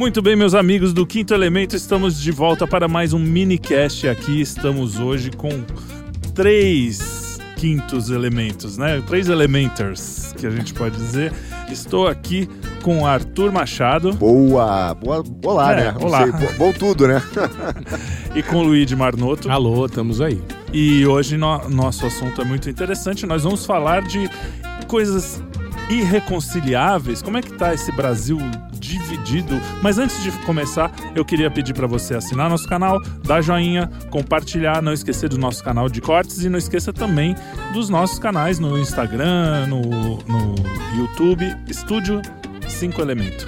Muito bem, meus amigos do Quinto Elemento, estamos de volta para mais um minicast aqui. Estamos hoje com três quintos elementos, né? Três elementers, que a gente pode dizer. Estou aqui com Arthur Machado. Boa! Boa, olá, É, né? olá. Sei, bom, bom tudo, né? e com Luigi Marnoto. Alô, estamos aí. E hoje no- nosso assunto é muito interessante. Nós vamos falar de coisas irreconciliáveis. Como é que tá esse Brasil dividido? Mas antes de começar, eu queria pedir para você assinar nosso canal, dar joinha, compartilhar, não esquecer do nosso canal de cortes e não esqueça também dos nossos canais no Instagram, no, no YouTube, Estúdio 5 Elemento.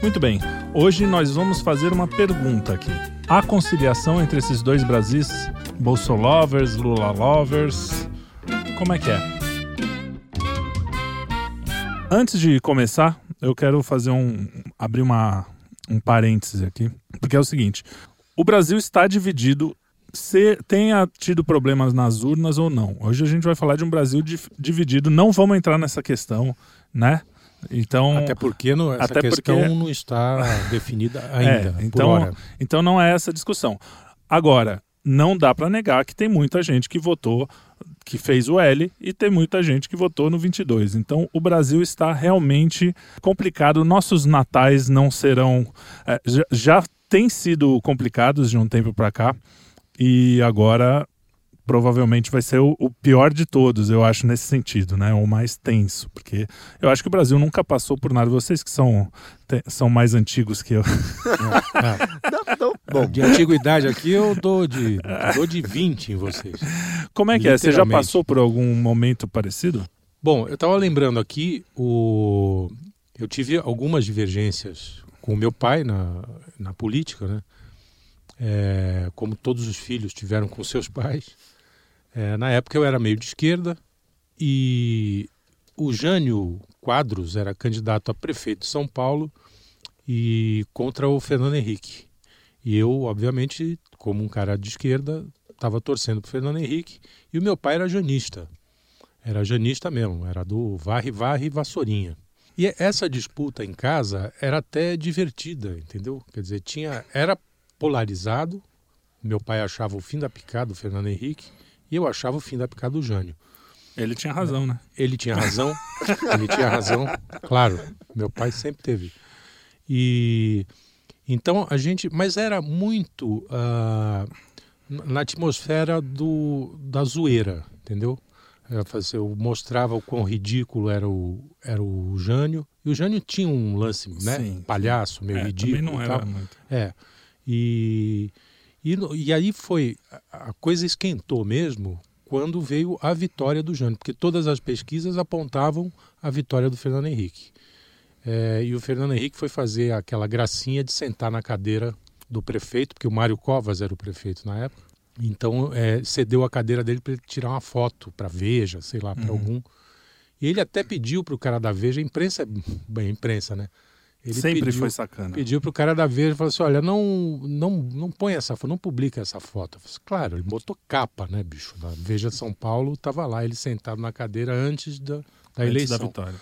Muito bem, hoje nós vamos fazer uma pergunta aqui. Há conciliação entre esses dois Brasis? Bolsolovers, Lula lovers? Como é que é? Antes de começar, eu quero fazer um abrir uma um parêntese aqui, porque é o seguinte: o Brasil está dividido se tenha tido problemas nas urnas ou não. Hoje a gente vai falar de um Brasil dividido, não vamos entrar nessa questão, né? Então, Até porque não, essa até questão porque- não está definida ainda. É, então, então não é essa a discussão. Agora, não dá para negar que tem muita gente que votou, que fez o L, e tem muita gente que votou no 22. Então o Brasil está realmente complicado. Nossos natais não serão. é, já, já sido complicados de um tempo para cá, e agora provavelmente vai ser o, o pior de todos, eu acho, nesse sentido, né? O mais tenso, porque eu acho que o Brasil nunca passou por nada. Vocês que são, te- são mais antigos que eu. Não, não, bom, de antiguidade aqui eu dou de, dou de 20 em vocês. Como é que é? Você já passou por algum momento parecido? Bom, eu estava lembrando aqui, o... eu tive algumas divergências com o meu pai na, na política, né? É, como todos os filhos tiveram com seus pais. É, na época eu era meio de esquerda e o Jânio Quadros era candidato a prefeito de São Paulo e contra o Fernando Henrique. E eu, obviamente, como um cara de esquerda, estava torcendo para Fernando Henrique e o meu pai era janista. Era janista mesmo, era do varre, varre vassourinha. E essa disputa em casa era até divertida, entendeu? Quer dizer, tinha, era polarizado. Meu pai achava o fim da picada do Fernando Henrique e eu achava o fim da picada do Jânio. Ele tinha razão, né? Ele tinha razão, ele tinha razão, claro, meu pai sempre teve. E então a gente, mas era muito ah, na atmosfera do, da zoeira, entendeu? Eu, fazia- eu mostrava o quão ridículo era o, era o Jânio, e o Jânio tinha um lance, né? Sim, Palhaço, meio É, ridículo. também não era tal. muito. É. E, e, e aí foi. a- coisa esquentou mesmo quando veio a vitória do Jânio, porque todas as pesquisas apontavam a vitória do Fernando Henrique. É, e o Fernando Henrique foi fazer aquela gracinha de sentar na cadeira do prefeito, porque o Mário Covas era o prefeito na época. Então é, cedeu a cadeira dele para ele tirar uma foto para Veja, sei lá, para algum. E ele até pediu para o cara da Veja, a imprensa, é bem, imprensa, né? Ele Sempre pediu- foi sacana. pediu pro cara da Veja e falou assim: olha, não, não, não põe essa foto, não publica essa foto. Falei, assim, claro, ele botou capa, né, bicho? Da Veja de São Paulo tava lá, ele sentado na cadeira antes da, da Antes eleição. da vitória.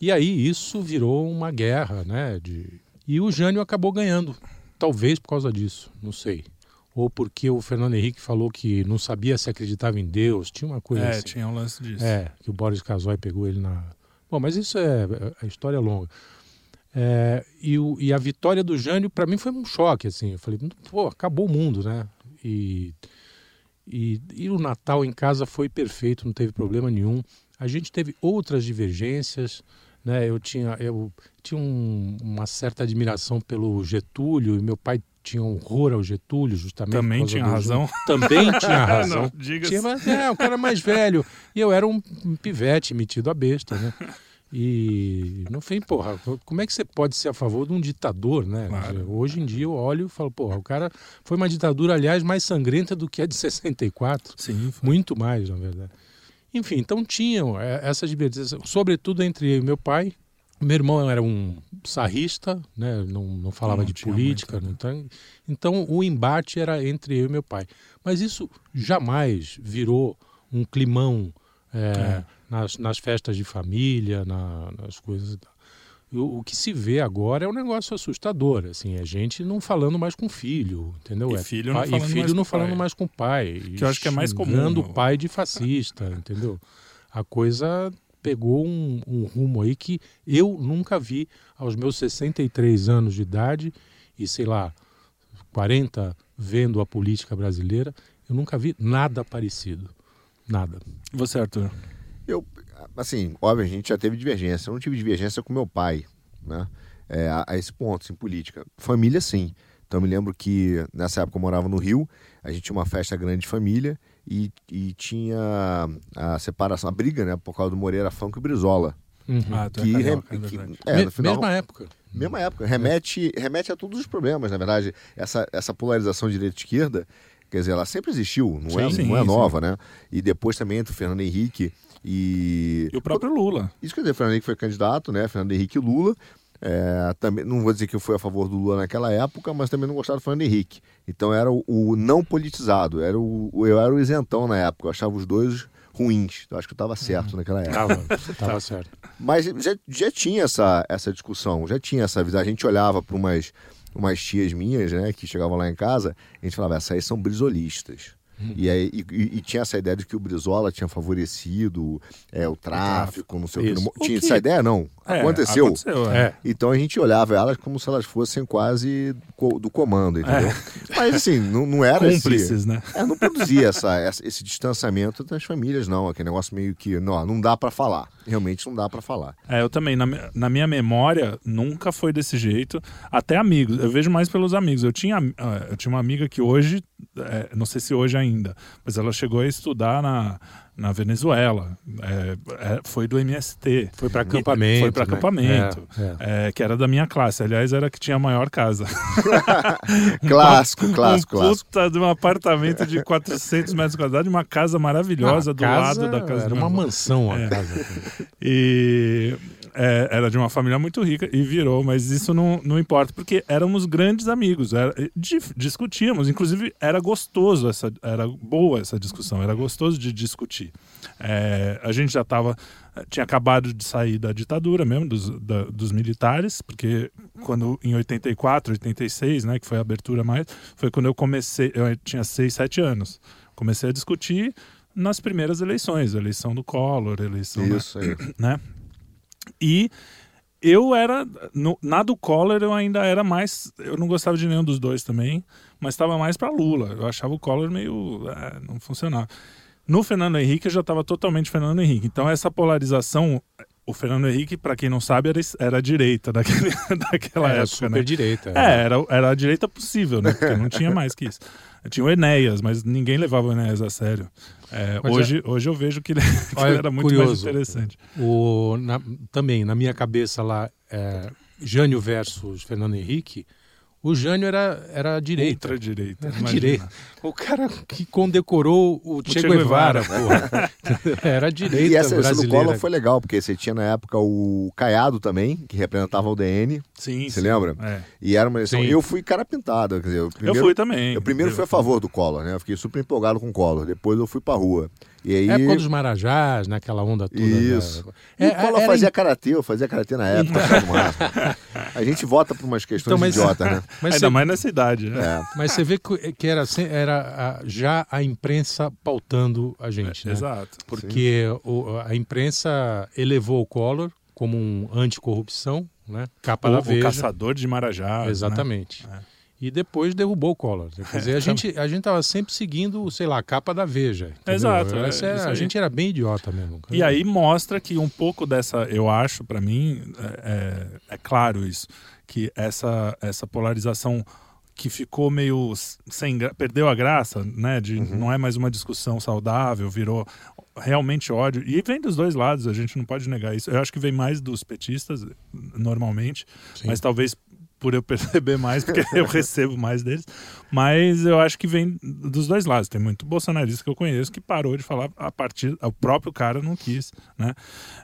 E aí isso virou uma guerra, né? De... E o Jânio acabou ganhando. Talvez por causa disso, não sei. Ou porque o Fernando Henrique falou que não sabia se acreditava em Deus, tinha uma coisa É, assim. tinha um lance disso. É, que o Boris Casoy pegou ele na. Bom, mas isso é a história é longa. É, e, o- e a vitória do Jânio, para mim, foi um choque. Assim. Eu falei, pô, acabou o mundo, né? E, e, e o Natal em casa foi perfeito, não teve problema nenhum. A gente teve outras divergências. Né? Eu tinha, eu tinha um- uma certa admiração pelo Getúlio, e meu pai tinha horror ao Getúlio, justamente. por Também tinha razão. Também tinha razão. Não, diga Tinha, mas, é, o cara mais velho. E eu era um pivete metido a besta, né? E no fim, porra, como é que você pode ser a favor de um ditador, né? Claro. Hoje em dia eu olho e falo, porra, o cara foi uma ditadura, aliás, mais sangrenta do que a de 64. Sim, foi. Muito mais, na verdade. Enfim, então tinham é, essas divergências, sobretudo entre eu e meu pai. Meu irmão era um sarrista, né? não, não falava Não de política. muito, né? Então, então o embate era entre eu e meu pai. Mas isso jamais virou um climão é, É. nas, nas festas de família, na- nas coisas. o, o que se vê agora é um negócio assustador, assim, é gente não falando mais com filho, entendeu? E é filho não falando e filho mais com não o falando pai. mais com o pai. Que eu acho que é mais comum, o pai de fascista, entendeu? A coisa pegou um, um rumo aí que eu nunca vi aos meus 63 anos de idade e, sei lá, 40 vendo a política brasileira, eu nunca vi nada parecido. Nada. Você, Arthur? Eu, assim, óbvio, a gente já teve divergência. Eu não tive divergência com meu pai, né? É, a, a esse ponto, assim, política. Família, sim. Então, eu me lembro que nessa época eu morava no Rio, a gente tinha uma festa grande de família e, e tinha a separação, a briga, né? Por causa do Moreira Franco e Brizola. Ah, tu é Que, carioca, é que- é, no final, Mesma época. Mesma época. Remete, remete a todos os problemas, na verdade. Essa, essa polarização direita-esquerda, quer dizer, ela sempre existiu, não, é, Sim, não é sim, nova, né? E depois também entre o Fernando Henrique e. E o próprio Lula. Isso quer dizer, Fernando Henrique foi candidato, né? Fernando Henrique Lula. É, também, não vou dizer que eu fui a favor do Lula naquela época, mas também não gostava do Fernando Henrique. Então era o, o não politizado, era o, eu era o isentão na época, eu achava os dois ruins. Eu acho que eu estava certo naquela época. Tava, tava certo. Mas já, já tinha essa, essa discussão, já tinha essa visão. A gente olhava para umas, umas tias minhas, né, que chegavam lá em casa, a gente falava, essas aí são brisolistas. E, aí, e, e- tinha essa ideia de que o Brizola tinha favorecido é, o tráfico, não sei o que. Tinha que- essa ideia, não. É, aconteceu. Aconteceu, é. É. Então a gente olhava elas como se elas fossem quase do comando, entendeu? Mas assim, não, não era esse- Cúmplices, né? é, não produzia essa, esse distanciamento das famílias, não. Aquele negócio meio que, não, não dá para falar. Realmente não dá para falar. É, eu também. Na, na minha memória, nunca foi desse jeito. Até amigos. Eu vejo mais pelos amigos. Eu tinha, ah, eu tinha uma amiga que hoje, é, não sei se hoje ainda, mas ela chegou a estudar na, na Venezuela. É, é, foi do MST. Foi para acampamento. Foi para né? acampamento. É, é. É, que era da minha classe. Aliás, era a que tinha a maior casa. Clássico, clássico, um clássico. puta de um apartamento de 400 metros quadrados, uma casa maravilhosa Ah, do casa lado da casa Era uma mansão a É. casa. E é, era de uma família muito rica e virou, mas isso não, não importa, porque éramos grandes amigos, era, di- discutíamos, inclusive era gostoso, essa, era boa essa discussão, era gostoso de discutir. É, a gente já estava, tinha acabado de sair da ditadura mesmo, dos, da- dos militares, porque quando em 84, 86, né, que foi a abertura mais, foi quando eu comecei, eu tinha 6, 7 anos, comecei a discutir nas primeiras eleições, eleição do Collor, eleição da- Isso aí. né? E eu era. No, na do Collor eu ainda era mais. Eu não gostava de nenhum dos dois também, mas estava mais para Lula. Eu achava o Collor meio. é, não funcionava. No Fernando Henrique eu já estava totalmente Fernando Henrique. Então essa polarização. O Fernando Henrique, para quem não sabe, era, era a direita daquele, daquela Era época, super né? direita. É, era, era a direita possível, né? Porque não tinha mais que isso. Tinha o Enéas, mas ninguém levava o Enéas a sério. É, Mas hoje, hoje eu vejo que ele, que Olha, ele era muito mais curioso. interessante. O, na- também, na minha cabeça lá, é, Jânio versus Fernando Henrique, o Jânio era, era a direita. Ultra-direita. Era imagina. direita. O cara que condecorou o Che Che Guevara, Guevara. porra. Era a direita E essa, brasileira. Collor foi legal, porque você tinha na época o Caiado também, que representava o DN. Sim, Você sim. lembra? É. E era uma eleição. Sim. Eu fui cara pintada, quer dizer, eu primeiro, eu fui também. eu primeiro fui a favor do Collor, né? Eu fiquei super empolgado com o Collor. Depois eu fui pra rua. E aí. Época dos Marajás, naquela onda toda. Isso. Da... E o Collor era fazia karatê, eu fazia karatê na época, o. A gente vota por umas questões Então, mas- idiotas, né? Mas Ainda você, mais nessa idade, né? É. mas você vê que era, era já a imprensa pautando a gente, né? Exato. Porque o- a imprensa elevou o Collor como um anticorrupção, né? Capa O, da o Veja. caçador de Marajá. Exatamente. É. E depois derrubou o Collor. Quer dizer, a gente a gente estava sempre seguindo, sei lá, a capa da Veja. entendeu? Exato, é, Essa é- a gente era bem idiota mesmo. E aí mostra que um pouco dessa, eu acho, pra mim, é, é- é claro isso, que essa, essa polarização que ficou meio sem perdeu a graça, né? De não é mais uma discussão saudável, virou realmente ódio. E vem dos dois lados, a gente não pode negar isso. Eu acho que vem mais dos petistas, normalmente, Sim. mas talvez por eu perceber mais, porque eu recebo mais deles. Mas eu acho que vem dos dois lados. Tem muito bolsonarista que eu conheço que parou de falar a partir. O próprio cara não quis, né?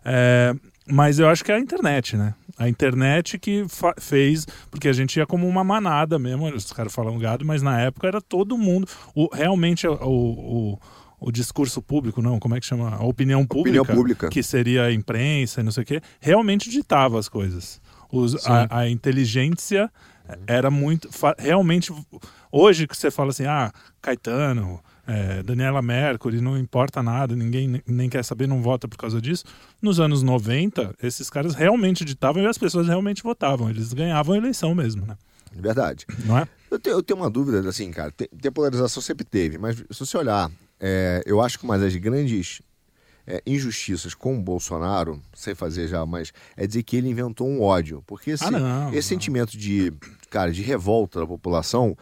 É, mas eu acho que é a internet, né? A internet que fez, porque a gente ia como uma manada mesmo, os caras falam gado, mas na época era todo mundo. O, realmente o, o, o discurso público, não, como é que chama? A opinião pública, Opinião pública. que seria a imprensa e não sei o quê, realmente ditava as coisas. Os, a, a, inteligência era muito. Realmente, hoje que você fala assim, ah, Caetano, é, Daniela Mercury, não importa nada, ninguém nem quer saber, não vota por causa disso. Nos anos 90, esses caras realmente ditavam e as pessoas realmente votavam. Eles ganhavam a eleição mesmo, né? Verdade. Não é? Eu tenho, eu tenho uma dúvida, assim, cara. Tem, tem polarização sempre teve, mas se você olhar, é, eu acho que uma das grandes é, injustiças com o Bolsonaro, sem fazer já, mas é dizer que ele inventou um ódio. Porque esse, ah, não, esse não. sentimento de, cara, de revolta da população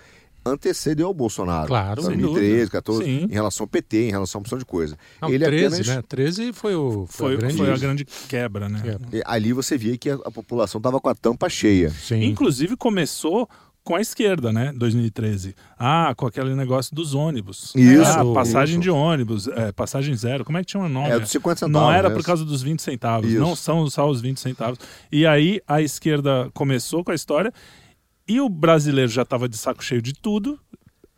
antecedeu o Bolsonaro. Claro, 2013, 14, Sim. em relação ao PT, em relação a uma opção de coisa. Não, ele 13, apenas... né? 13 foi o foi, foi, a, grande... foi a grande quebra, né? E ali você via que a, a população estava com a tampa cheia. Sim. Inclusive começou com a esquerda, né? 2013. Ah, com aquele negócio dos ônibus. Isso. Ah, passagem isso. de ônibus, é, passagem zero. Como é que tinha o nome? É, dos 50 centavos. Não era por causa dos 20 centavos. Isso. Não são só os 20 centavos. E aí a esquerda começou com a história e o brasileiro já estava de saco cheio de tudo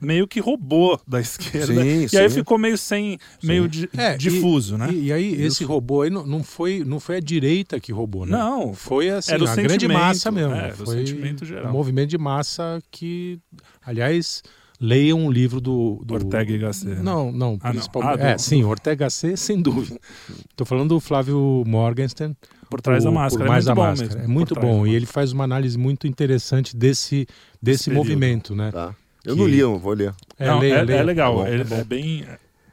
meio que roubou da esquerda. Sim, e sim. aí ficou meio sem, meio di, é, difuso, e, né? E, e aí Isso. esse robô aí não, não, foi, não foi a direita que roubou, né? Não. Foi assim, a grande massa mesmo. É, foi o sentimento geral. Um movimento de massa que, aliás, leiam um livro do, do... Ortega y Gasset. Né? Não, não, ah, principalmente. não. Ah, é, sim, Ortega Gasset, sem dúvida. Estou falando do Flávio Morgenstern. Por trás o, da máscara. Por mais é muito da bom máscara. mesmo. É muito bom. E ele faz uma análise muito interessante desse, desse movimento, né? Tá. Eu que... não li, eu vou ler. É, não, leia, é, leia. é legal, é, bom, é, é bem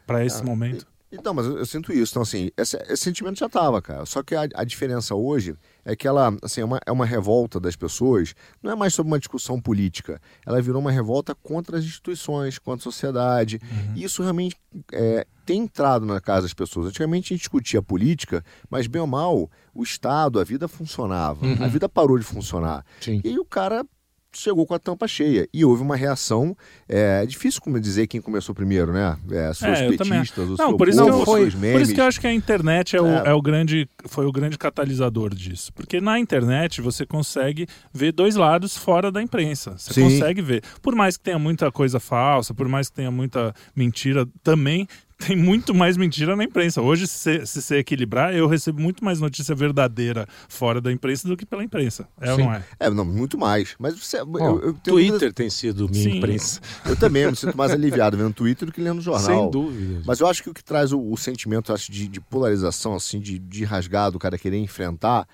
para esse ah, momento. Então, mas eu, eu, sinto isso. Então, assim, esse, esse sentimento já estava, cara. Só que a, a, diferença hoje é que ela, assim, é uma, é uma revolta das pessoas, não é mais sobre uma discussão política. Ela virou uma revolta contra as instituições, contra a sociedade. Uhum. E isso realmente é, tem entrado na casa das pessoas. Antigamente a gente discutia política, mas bem ou mal, o Estado, a vida funcionava. Uhum. A vida parou de funcionar. Sim. E aí o cara chegou com a tampa cheia. E houve uma reação. É, é difícil como dizer quem começou primeiro, né? É, os seus é, petistas, os não, por isso povo, que eu, foi, memes. Por isso que eu acho que a internet é o, é. é o grande, foi o grande catalisador disso. Porque na internet você consegue ver dois lados fora da imprensa. Você Sim. consegue ver. Por mais que tenha muita coisa falsa, por mais que tenha muita mentira, também tem muito mais mentira na imprensa. Hoje, se, se você equilibrar, eu recebo muito mais notícia verdadeira fora da imprensa do que pela imprensa. É Sim. ou não é? É, não, muito mais. Mas você. Oh, eu, eu Twitter tem sido minha Sim. imprensa. Eu também, eu me sinto mais aliviado vendo Twitter do que lendo jornal. Sem dúvida. Mas eu acho que o que traz o, o sentimento acho, de, de, polarização, assim, de, de rasgado, o cara querer enfrentar,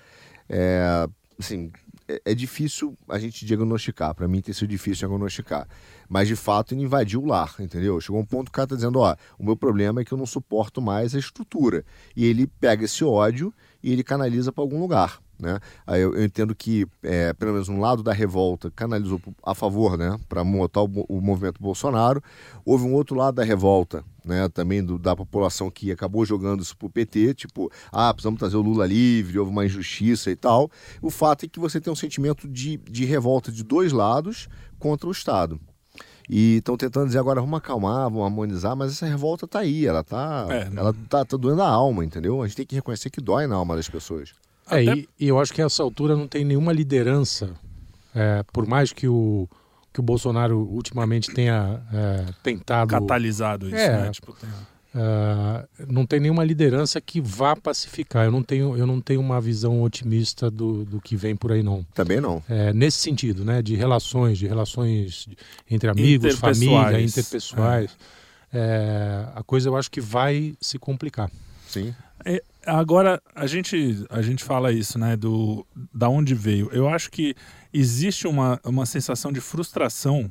é, assim, é, é difícil a gente diagnosticar. Para mim tem sido difícil diagnosticar. Mas de fato ele invadiu o lar, entendeu? Chegou um ponto que o cara tá dizendo: ó, o meu problema é que eu não suporto mais a estrutura. E ele pega esse ódio e ele canaliza para algum lugar. Né? Aí eu, eu entendo que, é, pelo menos um lado da revolta canalizou a favor, né, para montar o, o, movimento Bolsonaro. Houve um outro lado da revolta, né, também do, da população que acabou jogando isso pro PT, tipo, ah, precisamos trazer o Lula livre, houve uma injustiça e tal. O fato é que você tem um sentimento de, de revolta de dois lados contra o Estado. E estão tentando dizer agora, vamos acalmar, vamos harmonizar, mas essa revolta tá aí, ela tá, É, não- ela tá, tá doendo a alma, entendeu? A gente tem que reconhecer que dói na alma das pessoas. É, Até- e, e eu acho que a essa altura não tem nenhuma liderança, é, por mais que o, que o Bolsonaro ultimamente tenha é, tentado. Catalisado isso, É. né? Tipo, tem- é, não tem nenhuma liderança que vá pacificar. Eu não tenho, eu não tenho uma visão otimista do, do que vem por aí, não. Também não. É, nesse sentido, né? De relações, de relações entre amigos, Interpessoais. família, interpessoais. É, a coisa eu acho que vai se complicar. Sim. É, agora, a gente, a gente fala isso, né? Do, da onde veio. Eu acho que existe uma, uma sensação de frustração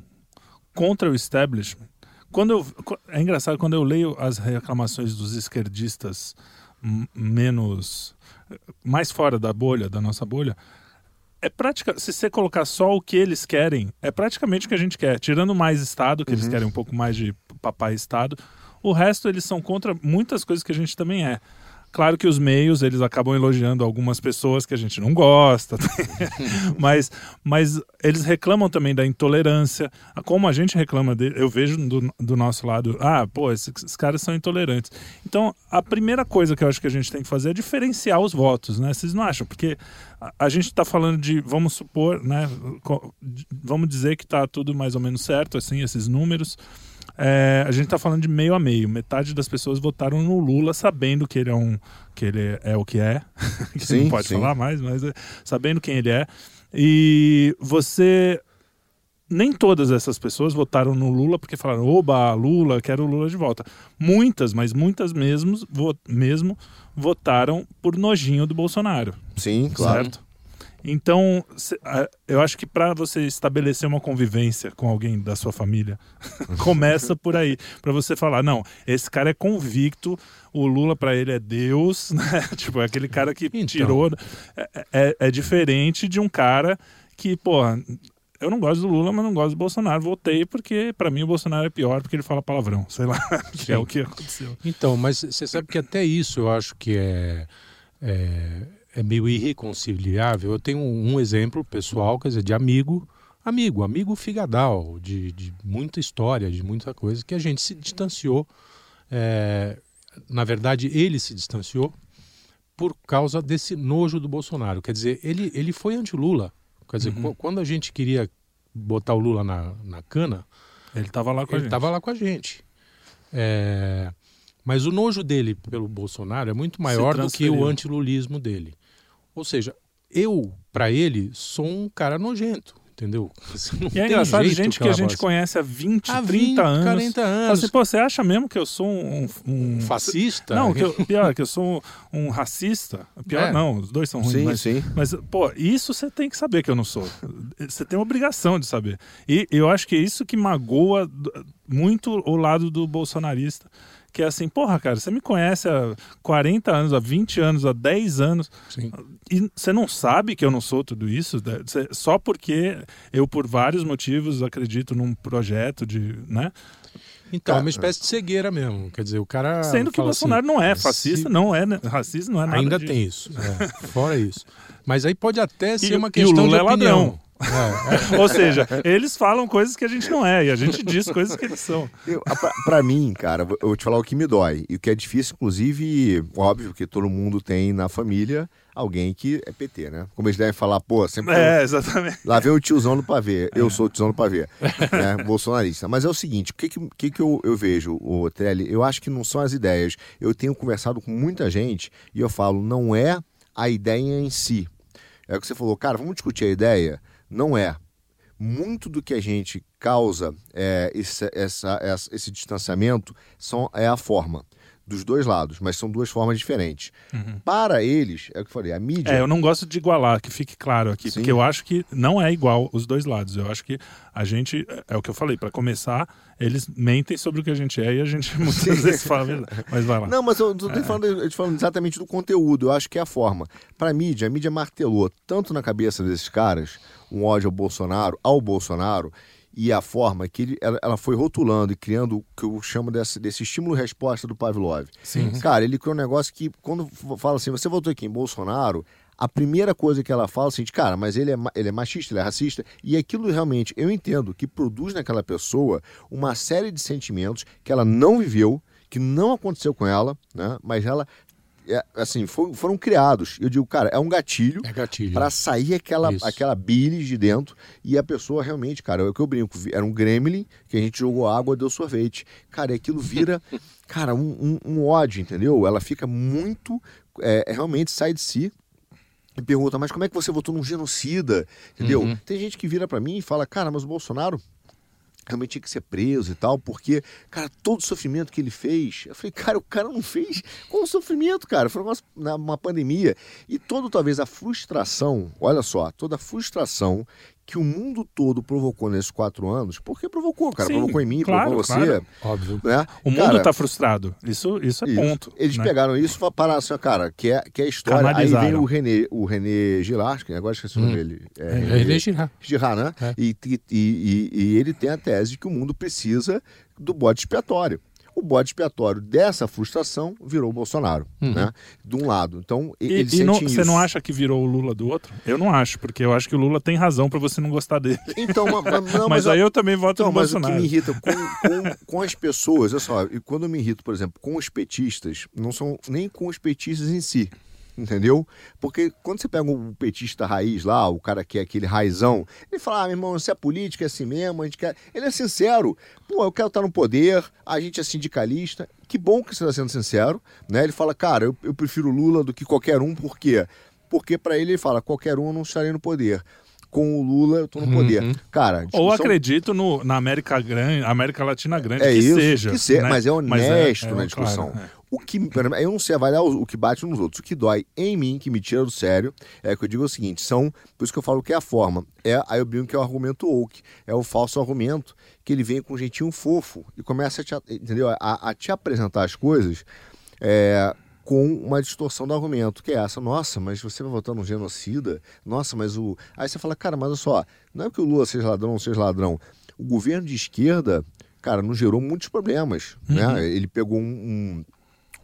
contra o establishment. Quando eu, é engraçado, quando eu leio as reclamações dos esquerdistas menos. mais fora da bolha, da nossa bolha. É prática, se você colocar só o que eles querem, é praticamente o que a gente quer. Tirando mais Estado, que eles querem um pouco mais de papai Estado, o resto eles são contra muitas coisas que a gente também é. Claro que os meios, eles acabam elogiando algumas pessoas que a gente não gosta, mas, mas eles reclamam também da intolerância, como a gente reclama, de, eu vejo do, do nosso lado, ah, pô, esses, esses caras são intolerantes. Então, a primeira coisa que eu acho que a gente tem que fazer é diferenciar os votos, né? Vocês não acham? Porque a, gente está falando de, vamos supor, né? Vamos dizer que está tudo mais ou menos certo, assim, esses números. É, a gente está falando de meio a meio. Metade das pessoas votaram no Lula sabendo que ele é um que ele é o que é, que Sim, não pode sim. falar mais, mas é, sabendo quem ele é. E você nem todas essas pessoas votaram no Lula porque falaram, oba, Lula, quero o Lula de volta. Muitas, mas muitas mesmo, vo- mesmo votaram por nojinho do Bolsonaro, Sim, claro. certo? Então, eu acho que para você estabelecer uma convivência com alguém da sua família, começa por aí, para você falar, não, esse cara é convicto, o Lula para ele é Deus, né? Tipo, é aquele cara que Então. tirou, é, é- é diferente de um cara que, porra, eu não gosto do Lula, mas não gosto do Bolsonaro. Votei porque, para mim, o Bolsonaro é pior porque ele fala palavrão. Sei lá, que é o que aconteceu. Então, mas você sabe que até isso eu acho que é, é, é meio irreconciliável. Eu tenho um exemplo pessoal, quer dizer, de amigo, amigo, amigo figadal, de, de muita história, de muita coisa, que a gente se distanciou. é, na verdade, ele se distanciou por causa desse nojo do Bolsonaro. Quer dizer, ele, ele foi anti-Lula. Quer dizer, Uhum. qu- quando a gente queria botar o Lula na, na cana, Ele tava lá com a ele gente. estava lá com a gente. É, Mas o nojo dele pelo Bolsonaro é muito maior do que o antilulismo dele. Ou seja, eu, para ele, sou um cara nojento, entendeu? Assim, não E é engraçado, jeito gente que a gente voz. conhece há 20, Há 30 20, anos. 40 Fala anos. assim, Pô, você acha mesmo que eu sou um. um- fascista? Não, que eu, pior, que eu sou um, um racista. Pior É. não, os dois são ruins. Sim, mas, sim. mas, pô, isso você tem que saber que eu não sou. Você tem a obrigação de saber. E eu acho que é isso que magoa muito o lado do bolsonarista. Que é assim, porra, cara, você me conhece há 40 anos, há 20 anos, há 10 anos, Sim. e você não sabe que eu não sou tudo isso? né? Só porque eu, por vários motivos, acredito num projeto de. né? Então, é Cara, uma espécie de cegueira mesmo. Quer dizer, o cara. Sendo que o assim, Bolsonaro não é se- fascista, não é né? racista, não é nada. Ainda disso. tem isso. é, fora isso. Mas aí pode até ser E- uma e o questão Lula de é opinião. ladrão. É, é. Ou seja, eles falam coisas que a gente não é, e a gente diz coisas que eles são. Eu, a- pra, pra mim, cara, eu vou te falar o que me dói. E o que é difícil, inclusive, óbvio que todo mundo tem na família alguém que é PT, né? Como eles devem falar, pô, sempre. É, exatamente. Lá vem o tiozão do pavê. Eu sou o tiozão do pavê, né? Bolsonarista. Mas é o seguinte, o que, que, que que eu, eu vejo, o Trelli? Eu acho que não são as ideias. Eu tenho conversado com muita gente e eu falo, não é a ideia em si. É o que você falou, cara, vamos discutir a ideia? Não é. Muito do que a gente causa é, esse, essa, esse distanciamento são, é a forma. Dos dois lados, mas são duas formas diferentes. Para eles, é o que eu falei, a mídia. É, eu não gosto de igualar, que fique claro aqui, Sim. porque eu acho que não é igual os dois lados. Eu acho que a gente, é o que eu falei, para começar, eles mentem sobre o que a gente é e a gente muitas vezes fala a verdade. Mas vai lá. Não, mas eu tô nem falando, falando exatamente do conteúdo, eu acho que é a forma. Para a mídia, a mídia martelou tanto na cabeça desses caras um ódio ao Bolsonaro, ao Bolsonaro, e a forma que ele, ela, ela foi rotulando e criando o que eu chamo desse, desse estímulo-resposta do Pavlov. Sim. Cara, ele criou um negócio que, quando fala assim, você votou aqui em Bolsonaro, a primeira coisa que ela fala é assim, cara, mas ele é, ele é machista, ele é racista, e aquilo realmente, eu entendo que produz naquela pessoa uma série de sentimentos que ela não viveu, que não aconteceu com ela, né? Mas ela, é, assim, foi- foram criados. Eu digo, cara, é um gatilho É gatilho. para sair aquela, Isso. aquela bilis de dentro e a pessoa realmente, cara, é o que eu brinco, era um gremlin que a gente jogou água, deu sorvete. Cara, e aquilo vira, cara, um, um- um ódio, entendeu? Ela fica muito, é, realmente sai de si e pergunta, mas como é que você votou num genocida? Entendeu? Uhum. Tem gente que vira para mim e fala, cara, mas o Bolsonaro realmente tinha que ser preso e tal, porque, cara, todo o sofrimento que ele fez, eu falei, cara, o cara não fez. O sofrimento, cara? Foi uma, uma pandemia. E toda, talvez, a frustração, olha só, toda a frustração que o mundo todo provocou nesses quatro anos, porque provocou, cara, Sim, provocou em mim, claro, provocou você, claro. Óbvio. né? O mundo Cara, está frustrado. Isso, isso é isso. ponto. Eles né? pegaram isso e pararam assim, cara, que é, que é a história. Aí vem o René, o René Girard, que agora esqueci o nome dele. É, É, René Girard. Girard, né? É. E, e, e- e ele tem a tese de que o mundo precisa do bode expiatório. Bode expiatório dessa frustração virou o Bolsonaro, né? De um lado. Então, e- E, ele e não- você não acha que virou o Lula do outro? Eu não acho, porque eu acho que o Lula tem razão para você não gostar dele. Então, ma- ma- não, mas, aí eu também voto Então, no mas o que Bolsonaro. me irrita com, com, com as pessoas, olha só, e quando eu me irrito, por exemplo, com os petistas, não são nem com os petistas em si. Entendeu? Porque quando você pega um petista raiz lá, o cara que é aquele raizão, ele fala, ah, meu irmão, se é política, é assim mesmo, a gente quer... Ele é sincero. Pô, eu quero estar no poder, a gente é sindicalista. Que bom que você está sendo sincero, né? Ele fala, cara, eu, eu prefiro Lula do que qualquer um, por quê? Porque para ele, ele fala, qualquer um eu não estarei no poder com o Lula eu tô no poder. Uhum. Cara, discussão... Ou acredito no, na América Grande, América Latina Grande, é que isso, seja. Que seja né? Mas é honesto mas é, é, na discussão. Claro, é. O que, eu não sei avaliar o, que bate nos outros. O que dói em mim, que me tira do sério, é que eu digo o seguinte: são, por isso que eu falo que é a forma. É, aí eu brinco que é o argumento woke, é o falso argumento, que ele vem com um jeitinho fofo e começa a te, entendeu? A, a te apresentar as coisas é, com uma distorção do argumento, que é essa, nossa, mas você vai votar num genocida? Nossa, mas o. Aí você fala, cara, mas olha só, não é que o Lula seja ladrão ou seja ladrão. O governo de esquerda, cara, não gerou muitos problemas. Né? Uhum. Né? Ele pegou um, um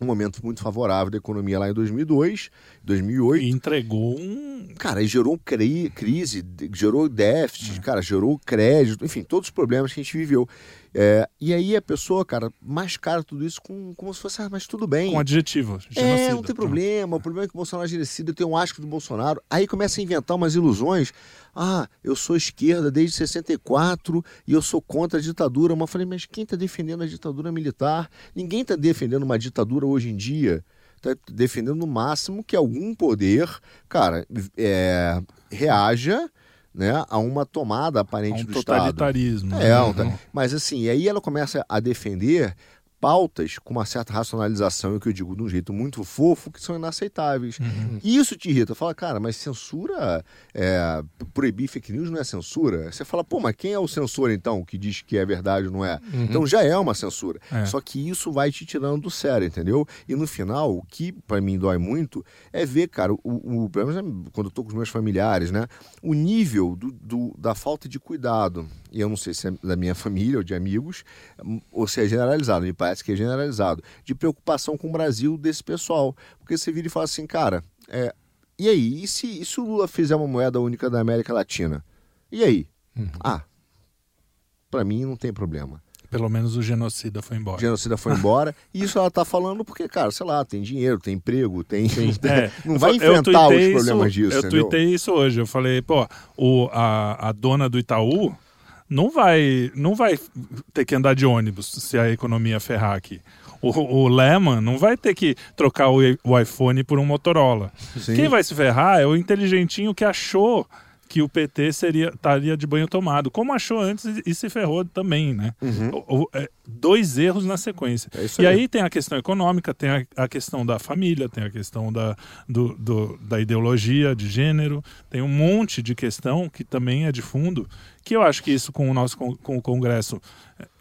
um momento muito favorável da economia lá em 2002, 2008. E entregou um. Cara, e gerou cri crise, gerou déficit, é. cara, gerou crédito, enfim, todos os problemas que a gente viveu. É, e aí a pessoa, cara, mascara tudo isso com, como se fosse, ah, mas tudo bem. Com adjetivo. Genocida. É, não tem problema. O problema é que o Bolsonaro é genocida, eu tenho um asco do Bolsonaro. Aí começa a inventar umas ilusões. Ah, eu sou esquerda desde 64 e eu sou contra a ditadura. Mas eu falei, mas quem está defendendo a ditadura militar? Ninguém está defendendo uma ditadura hoje em dia. Está defendendo no máximo que algum poder, cara, é, reaja né, a uma tomada aparente um do totalitarismo. Estado. É, uhum. mas assim, aí ela começa a defender pautas com uma certa racionalização, e que eu digo de um jeito muito fofo, que são inaceitáveis. Uhum. E isso te irrita. Fala, cara, mas censura, é, proibir fake news não é censura? Você fala, pô, mas quem é o censor então, que diz que é verdade ou não é? Uhum. Então já é uma censura. É. Só que isso vai te tirando do sério, entendeu? E no final, o que para mim dói muito é ver, cara, o, o, quando eu tô com os meus familiares, né? O nível do, do, da falta de cuidado, eu não sei se é da minha família ou de amigos, ou se é generalizado, me parece que é generalizado, de preocupação com o Brasil desse pessoal. Porque você vira e fala assim, cara, é, e aí? E se, e se o Lula fizer uma moeda única da América Latina? E aí? Uhum. Ah, para mim não tem problema. Pelo menos o genocida foi embora. O genocida foi embora. e isso ela tá falando porque, cara, sei lá, tem dinheiro, tem emprego, tem. É, não vai enfrentar os problemas isso, disso. Eu entendeu? tuitei isso hoje. Eu falei, pô, o, a, a dona do Itaú não vai, não vai ter que andar de ônibus se a economia ferrar aqui. O, o Lehman não vai ter que trocar o, o iPhone por um Motorola. Sim. Quem vai se ferrar é o inteligentinho que achou que o PT seria estaria de banho tomado, como achou antes e se ferrou também, né? Uhum. O, o, é, dois erros na sequência. É e aí. aí. tem a questão econômica, tem a, a, questão da família, tem a questão da, do, do, da ideologia de gênero, tem um monte de questão que também é de fundo, que eu acho que isso com o nosso com, com o Congresso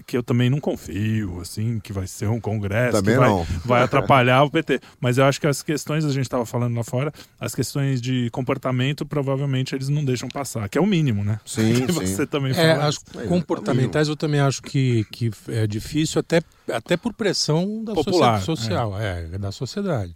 que eu também não confio, assim, que vai ser um congresso também que vai, não. vai atrapalhar o PT. Mas eu acho que as questões, a gente estava falando lá fora, as questões de comportamento, provavelmente eles não deixam passar, que é o mínimo, né? Sim, que você também é, As é, comportamentais eu também acho que, que é difícil, até, até por pressão da Popular, social, é. é, da sociedade.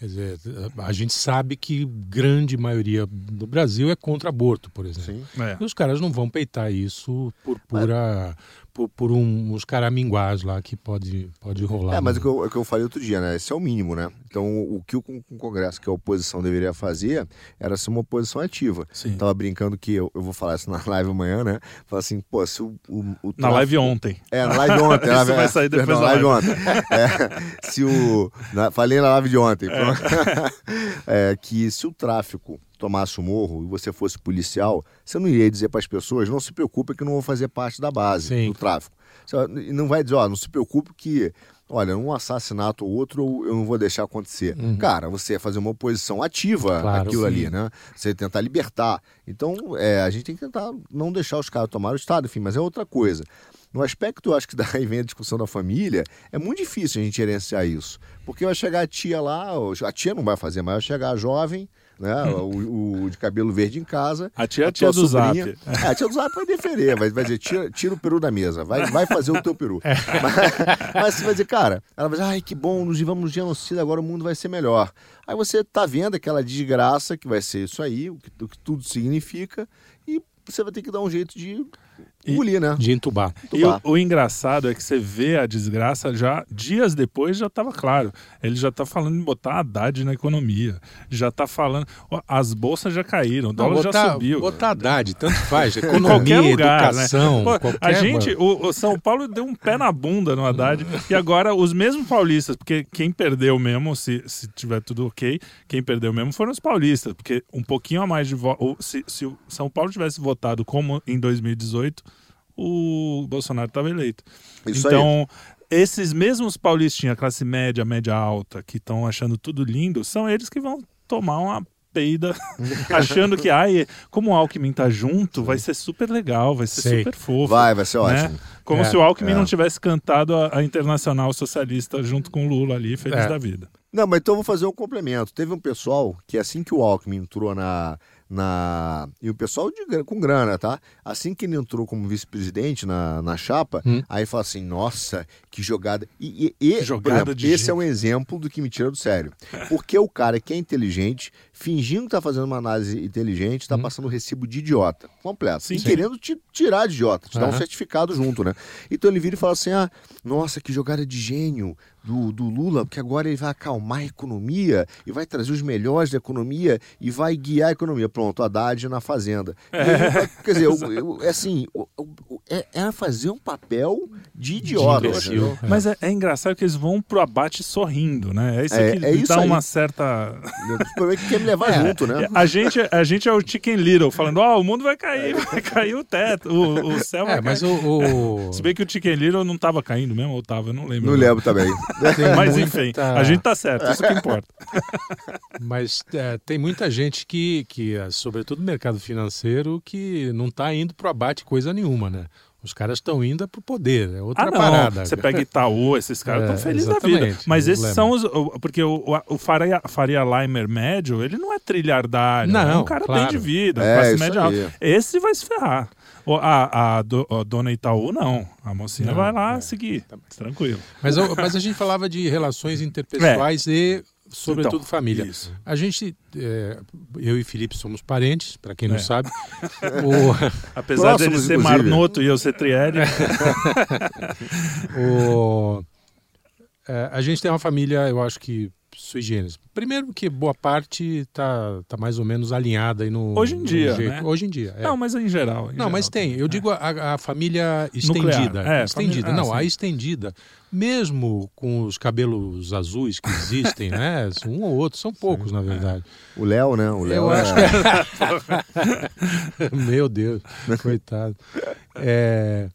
Quer dizer, a gente sabe que grande maioria do Brasil é contra aborto, por exemplo. É. E os caras não vão peitar isso por pura por, por um, uns caraminguás lá que pode, pode rolar. É, mas o que, eu, o que eu falei outro dia, né? Esse é o mínimo, né? Então, o que o, o Congresso, que a oposição deveria fazer, era ser uma oposição ativa. Sim. Tava brincando que eu, eu vou falar isso na live amanhã, né? Falar assim, pô, se o. o, o na live ontem. É, na live ontem. isso vai sair depois na live, live ontem. É, se o. Na, falei na live de ontem. É. é, que se o tráfico tomasse o morro e você fosse policial, você não iria dizer para as pessoas, não se preocupe que não vou fazer parte da base Sim. do tráfico. E não vai dizer, ó, não se preocupe que, olha, um assassinato ou outro eu não vou deixar acontecer. Uhum. Cara, você ia fazer uma oposição ativa claro, àquilo sim. ali, né? Você ia tentar libertar. Então, é, a gente tem que tentar não deixar os caras tomar o Estado, enfim, mas é outra coisa. No aspecto, eu acho que daí vem a discussão da família, é muito difícil a gente gerenciar isso. Porque vai chegar a tia lá, a tia não vai fazer, mas vai chegar a jovem, né? o, o, de cabelo verde em casa. A tia, a tia do sobrinha. Zap. É, a tia do Zap vai defender, vai, vai dizer, tira, tira o peru da mesa, vai, vai fazer o teu peru. É. Mas, mas, você vai dizer, cara, ela vai dizer, ai, que bom, nos vamos no genocídio, agora o mundo vai ser melhor. Aí você tá vendo aquela desgraça que vai ser isso aí, o que, o que tudo significa, e você vai ter que dar um jeito de engolir, né? De entubar. E o, o engraçado é que você vê a desgraça já dias depois já estava claro. Ele já está falando em botar Haddad na economia. Já está falando. ó, As bolsas já caíram, o dólar Não, já botar, subiu. Botar Haddad, tanto faz. Economia, qualquer lugar, educação. né? Pô, qualquer... a gente, o, o São Paulo deu um pé na bunda no Haddad e agora os mesmos paulistas, porque quem perdeu mesmo, se, se tiver tudo ok, quem perdeu mesmo foram os paulistas, porque um pouquinho a mais de voto, se, se o São Paulo tivesse votado como em 2018, o Bolsonaro estava eleito. Isso aí. então, esses mesmos paulistinhas, classe média, média alta, que estão achando tudo lindo, são eles que vão tomar uma peida, achando que, ai, como o Alckmin tá junto, vai ser super legal, vai ser Sei. super fofo. Vai, vai ser né? ótimo. Como É, se o Alckmin é. não tivesse cantado a, a Internacional Socialista junto com o Lula ali, feliz É. da vida. Não, mas então eu vou fazer um complemento. Teve um pessoal que assim que o Alckmin entrou na. Na e o pessoal de com grana, tá? Assim que ele entrou como vice-presidente na, na chapa, Hum. aí fala assim: nossa, que jogada. E, e- e, Jogada exemplo, de esse gênio. é um exemplo do que me tira do sério. Porque o cara que é inteligente, fingindo que tá fazendo uma análise inteligente, tá passando o recibo de idiota completo. Hum. Sim, e sim. querendo te tirar de idiota, te dar um certificado junto, né? Então ele vira e fala assim: ah, nossa, que jogada de gênio do, do Lula, porque agora ele vai acalmar a economia e vai trazer os melhores da economia e vai guiar a economia. Pronto, Haddad na Fazenda. Vai- quer dizer, eu, eu- é assim, é, é fazer um papel de idiota. imbecil. entendeu? É. Mas é, é engraçado que eles vão pro abate sorrindo, né? É isso É- que é isso dá aí. uma certa. O problema é que levar junto, né? A gente, a gente é o Chicken Little, falando, ó, o mundo vai cair, vai cair o teto, o, o céu vai É, mas cair. o. o- Se bem que o Chicken Little não tava caindo mesmo, ou tava, eu não lembro. Não lembro também. tem Mas muita- enfim, a gente tá certo, isso que importa. Mas é, tem muita gente que, que, é, sobretudo no mercado financeiro, que não está indo pro abate coisa nenhuma, né? Os caras estão indo para o poder, é outra Ah, não. parada. Você pega Itaú, esses caras É, estão felizes da vida. Mas esses lembro. são os. Porque o, o, o Faria, Faria Limer médio, ele não é trilhardário. Não, é um cara claro. bem de vida, É, classe média alta. Esse vai se ferrar. O- A, a, do- a dona Itaú, não. A mocinha Não, vai lá é. seguir. Tranquilo. Mas, mas a gente falava de relações interpessoais e, sobretudo, Então, família. Isso. A gente, é, eu e Felipe somos parentes, para quem não É. sabe. O, Apesar dele Próximos, ser inclusive. marnoto e eu ser trieri. o- é, a gente tem uma família, eu acho que sui generis. Primeiro que boa parte tá, tá mais ou menos alinhada aí no Hoje em dia, jeito- né? Hoje em dia. é. Não, mas em geral. em Não, geral mas tem. Eu É. digo a, a família Nuclear. estendida. É, estendida. família- ah, não, sim. a estendida. Mesmo com os cabelos azuis que existem, né? Um ou outro, são poucos, na verdade. O Léo, né? O Léo Eu é... acho Meu Deus, coitado. É,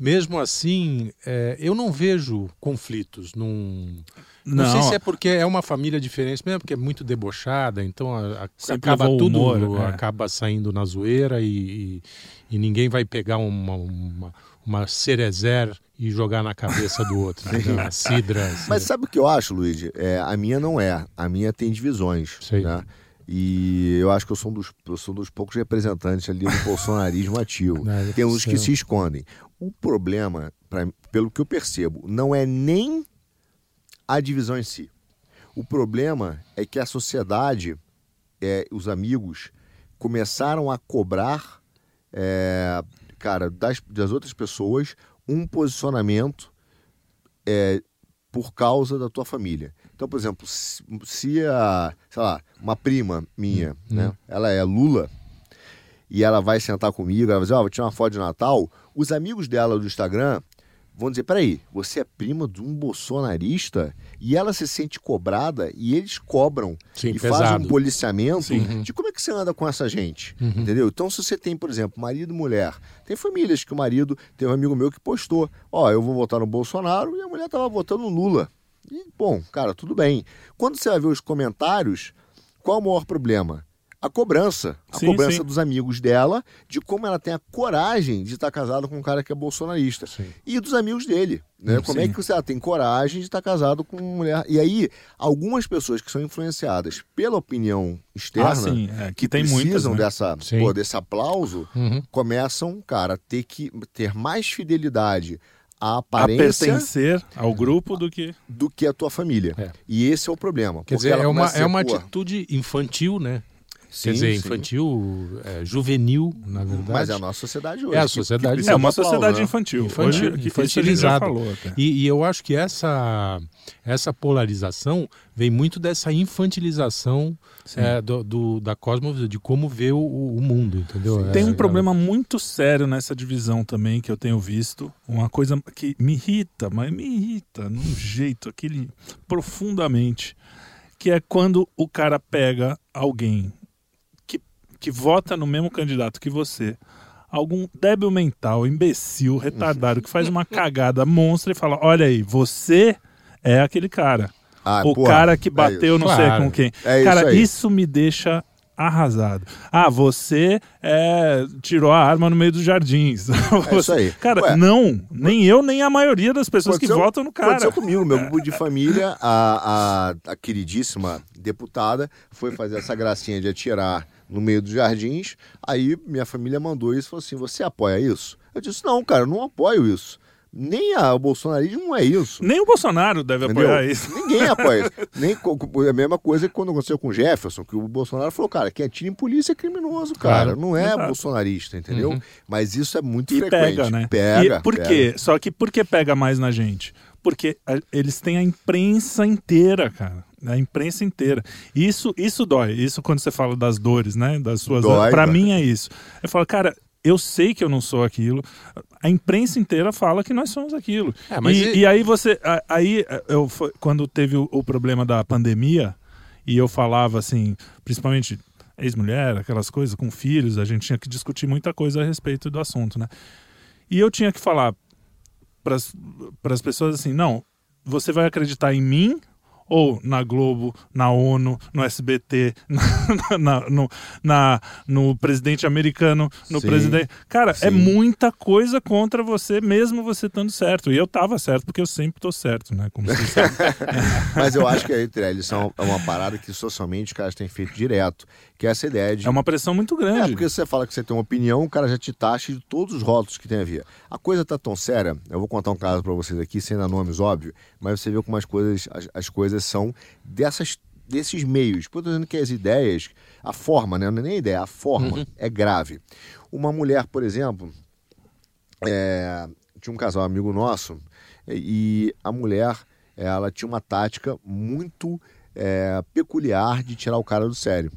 mesmo assim, é, eu não vejo conflitos num. Não, Não, sei se é porque é uma família diferente, mesmo porque é muito debochada, então a- a- acaba tudo, humor, é. acaba saindo na zoeira e, e, e ninguém vai pegar uma, uma, uma cerezer e jogar na cabeça do outro. A cidra. assim. Mas sabe o que eu acho, Luigi? É, a minha não é. A minha tem divisões. Sei. Né? E eu acho que eu sou um dos, eu sou um dos poucos representantes ali do bolsonarismo ativo. Não, Tem uns que sei. se escondem. O problema, pra- pelo que eu percebo, não é nem a divisão em si. O problema é que a sociedade, é, os amigos, começaram a cobrar, é, cara, das, das outras pessoas um posicionamento é, por causa da tua família. Então, por exemplo, se, se a, sei lá, uma prima minha, Hum. né, ela é Lula e ela vai sentar comigo, ela vai dizer, ó, vou tirar uma foto de Natal, os amigos dela do Instagram vão dizer, peraí, você é prima de um bolsonarista? E ela se sente cobrada e eles cobram Sim, e fazem pesado. um policiamento Sim. de como é que você anda com essa gente, Uhum. entendeu? Então, se você tem, por exemplo, marido e mulher, tem famílias que o marido, tem um amigo meu que postou, ó, eu vou votar no Bolsonaro e a mulher tava votando no Lula. E, bom, cara, tudo bem. Quando você vai ver os comentários, qual é o maior problema? A cobrança. A Sim, cobrança sim. dos amigos dela, de como ela tem a coragem de estar casada com um cara que é bolsonarista. Sim. E dos amigos dele. Né? Como é que você ah, tem coragem de estar casado com uma mulher. E aí, algumas pessoas que são influenciadas pela opinião externa, Ah, é, que que tem muitas, precisam né? dessa, pô, desse aplauso, Uhum. começam, cara, a ter que ter mais fidelidade à A aparência pertencer ao grupo do que. do que a tua família. É. E esse é o problema. Quer porque dizer, ela é uma, a é uma pô, atitude infantil, né? Sim, Quer dizer, sim. infantil, é, juvenil, na verdade. Mas é a nossa sociedade hoje. É a sociedade. que É uma sociedade né? infantil. Infantil- Hoje, infantilizada. falou. E, e eu acho que essa, essa polarização vem muito dessa infantilização Sim. é, do, do- da cosmovisão, de como vê o, o mundo, entendeu? Tem É, um é- problema muito sério nessa divisão também que eu tenho visto. Uma coisa que me irrita, mas me irrita num jeito, aquele profundamente. Que é quando o cara pega alguém que, vota no mesmo candidato que você, algum débil mental, imbecil, retardado, que faz uma cagada monstra e fala: Olha aí, você é aquele cara. Ah, o porra, cara que é bateu isso. não sei Claro. com quem. É cara, isso aí. isso me deixa arrasado. Ah, você é, tirou a arma no meio dos jardins. É isso aí. Cara, Ué, não. Nem eu, nem a maioria das pessoas que votam no cara. Aconteceu comigo, meu grupo de família, a, a, a queridíssima deputada foi fazer essa gracinha de atirar no meio dos jardins. Aí minha família mandou isso e falou assim: Você apoia isso? Eu disse: Não, cara, eu não apoio isso. Nem a, o bolsonarismo não é isso. Nem o Bolsonaro deve Entendeu? apoiar isso. Ninguém apoia isso. Nem, é a mesma coisa que quando aconteceu com o Jefferson, que o Bolsonaro falou, cara, quem atira em polícia é criminoso, cara. Claro. Não é Exato. bolsonarista, entendeu? Uhum. Mas isso é muito E frequente. pega, né? Pega. E por pega. quê? Só que por que pega mais na gente? Porque a- eles têm a imprensa inteira, cara. A imprensa inteira. Isso, isso dói. Isso quando você fala das dores, né? Das suas dói. mim é isso. Eu falo, cara, eu sei que eu não sou aquilo. A imprensa inteira fala que nós somos aquilo. É, mas e, e- e aí você. Aí eu foi- quando teve o, o problema da pandemia, e eu falava assim, principalmente ex-mulher, aquelas coisas com filhos, a gente tinha que discutir muita coisa a respeito do assunto, né? E eu tinha que falar para as pessoas assim: não, você vai acreditar em mim ou na Globo, na ONU, no SBT, na, na- no, na- no presidente americano, no Sim, presidente. Cara, é sim. muita coisa contra você, mesmo você estando certo. E eu tava certo, porque eu sempre tô certo, né? Como você sabe. Mas eu acho que a entre eles são é uma parada que socialmente os caras têm feito direto, que é essa ideia de É uma pressão muito É, grande. porque você fala que você tem uma opinião, o cara já te taxa de todos os rótulos que tem a ver. A coisa tá tão séria, eu vou contar um caso pra vocês aqui, sem dar nomes, óbvio, mas você vê como as coisas, as, as coisas são dessas, desses meios. Tô dizendo que as ideias, a forma, né? Não é nem a ideia, a forma é grave. Uma mulher, por exemplo, é, tinha um casal amigo nosso e a mulher ela tinha uma tática muito é, peculiar de tirar o cara do sério.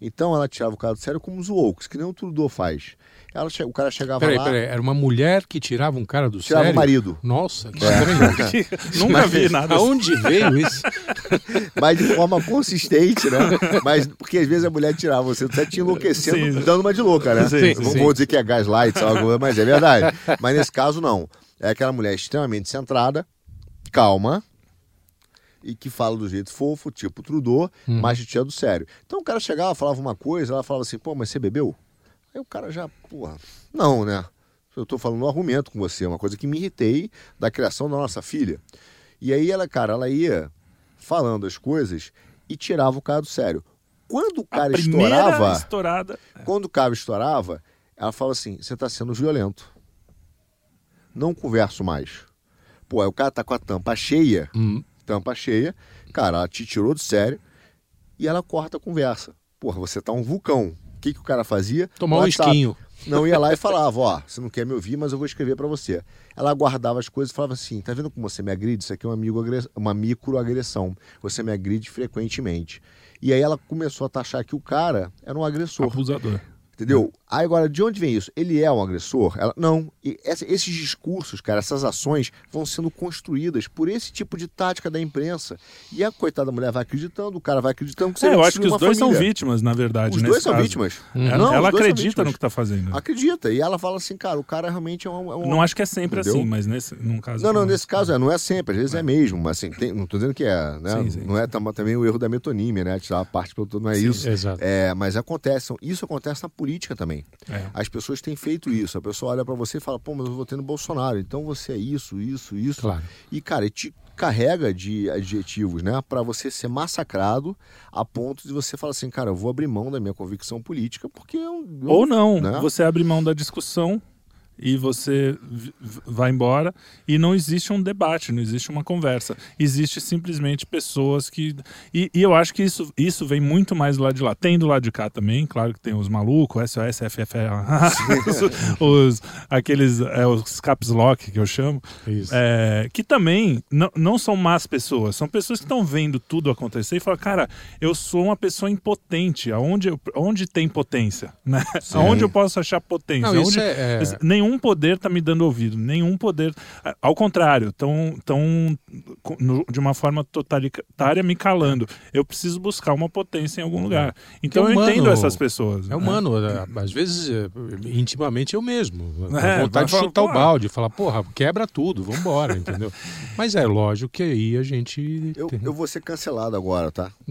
Então ela tirava o cara do sério como os woke, que nem o Trudeau faz. Ela, che- o cara chegava Peraí, lá, peraí, era uma mulher que tirava um cara do tirava sério? o marido. Nossa, que É. estranho. Nunca vi nada assim. Aonde veio isso? mas de forma consistente, né? Mas porque às vezes a mulher tirava você do sério te enlouquecendo, Sim. dando uma de louca, né? Sim, Não sim. vou dizer que é gaslight, algo, mas é verdade. Mas nesse caso, não. É aquela mulher extremamente centrada, calma, e que fala do jeito fofo, tipo Trudeau, mas te tira do sério. Então o cara chegava, falava uma coisa, ela falava assim, pô, mas você bebeu? Aí o cara já, porra, não, né? Eu tô falando um argumento com você, uma coisa que me irritei da criação da nossa filha. E aí ela, cara, ela ia falando as coisas e tirava o cara do sério. Quando o cara estourava, estourada. quando o cara estourava, ela fala assim: você tá sendo violento. Não converso mais. Pô, aí o cara tá com a tampa cheia, Hum. tampa cheia, cara, ela te tirou de sério e ela corta a conversa. Porra, você tá um vulcão. O que, que o cara fazia? Tomar um esquinho. Não ia lá e falava, ó, você não quer me ouvir, mas eu vou escrever pra você. Ela guardava as coisas e falava assim, tá vendo como você me agride? Isso aqui é uma, amigo uma microagressão. Você me agride frequentemente. E aí ela começou a taxar que o cara era um agressor. Abusador. Entendeu? Aí agora, de onde vem isso? Ele é um agressor? Ela, não. E essa- esses discursos, cara, essas ações vão sendo construídas por esse tipo de tática da imprensa. E a coitada mulher vai acreditando, o cara vai acreditando que você É, eu acho que os dois são família. vítimas, na verdade. Os nesse dois são caso. vítimas. Ela, Não, ela são acredita vítimas. no que tá fazendo. Acredita. E ela fala assim, cara, o cara realmente é um. é um- Não acho que é sempre Entendeu? assim, mas nesse num caso. Não, não, nesse caso é, não é sempre, às vezes é, mesmo, mas assim, tem- não tô dizendo que é, né? Sim, sim, não é tam- também o erro da metonímia, né? Tirar a parte pelo todo, não é Sim, isso. Exato. É, mas acontece, isso acontece na política também. É. As pessoas têm feito isso. A pessoa olha pra você e fala, pô, mas eu votei no Bolsonaro, então você é isso, isso, isso. Claro. E, cara, te carrega de adjetivos, né? Pra você ser massacrado a ponto de você falar assim, cara, eu vou abrir mão da minha convicção política porque eu. eu- Ou não, né? você abre mão da discussão e você vai embora e não existe um debate, não existe uma conversa. Existe simplesmente pessoas que. E, e eu acho que isso, isso vem muito mais do lado de lá. Tem do lado de cá também, claro que tem os malucos, SOS, FFA, os, os- aqueles é, os caps lock que eu chamo, é, que também não, não são más pessoas, são pessoas que estão vendo tudo acontecer e falam, cara, eu sou uma pessoa impotente, aonde, onde tem potência, né? Aonde eu posso achar potência? Não, Aonde- é- é- Nenhum poder tá me dando ouvido, nenhum poder. a- Ao contrário, tão, tão de uma forma totalitária me calando. Eu preciso buscar uma potência em algum lugar. Então é eu humano, entendo essas pessoas. É né? humano, é, às vezes, é, intimamente eu mesmo. É, É, vontade de chutar o falar, balde, falar, porra, quebra tudo, vambora, entendeu? Mas é lógico que aí a gente. Eu, tem- eu vou ser cancelado agora, tá?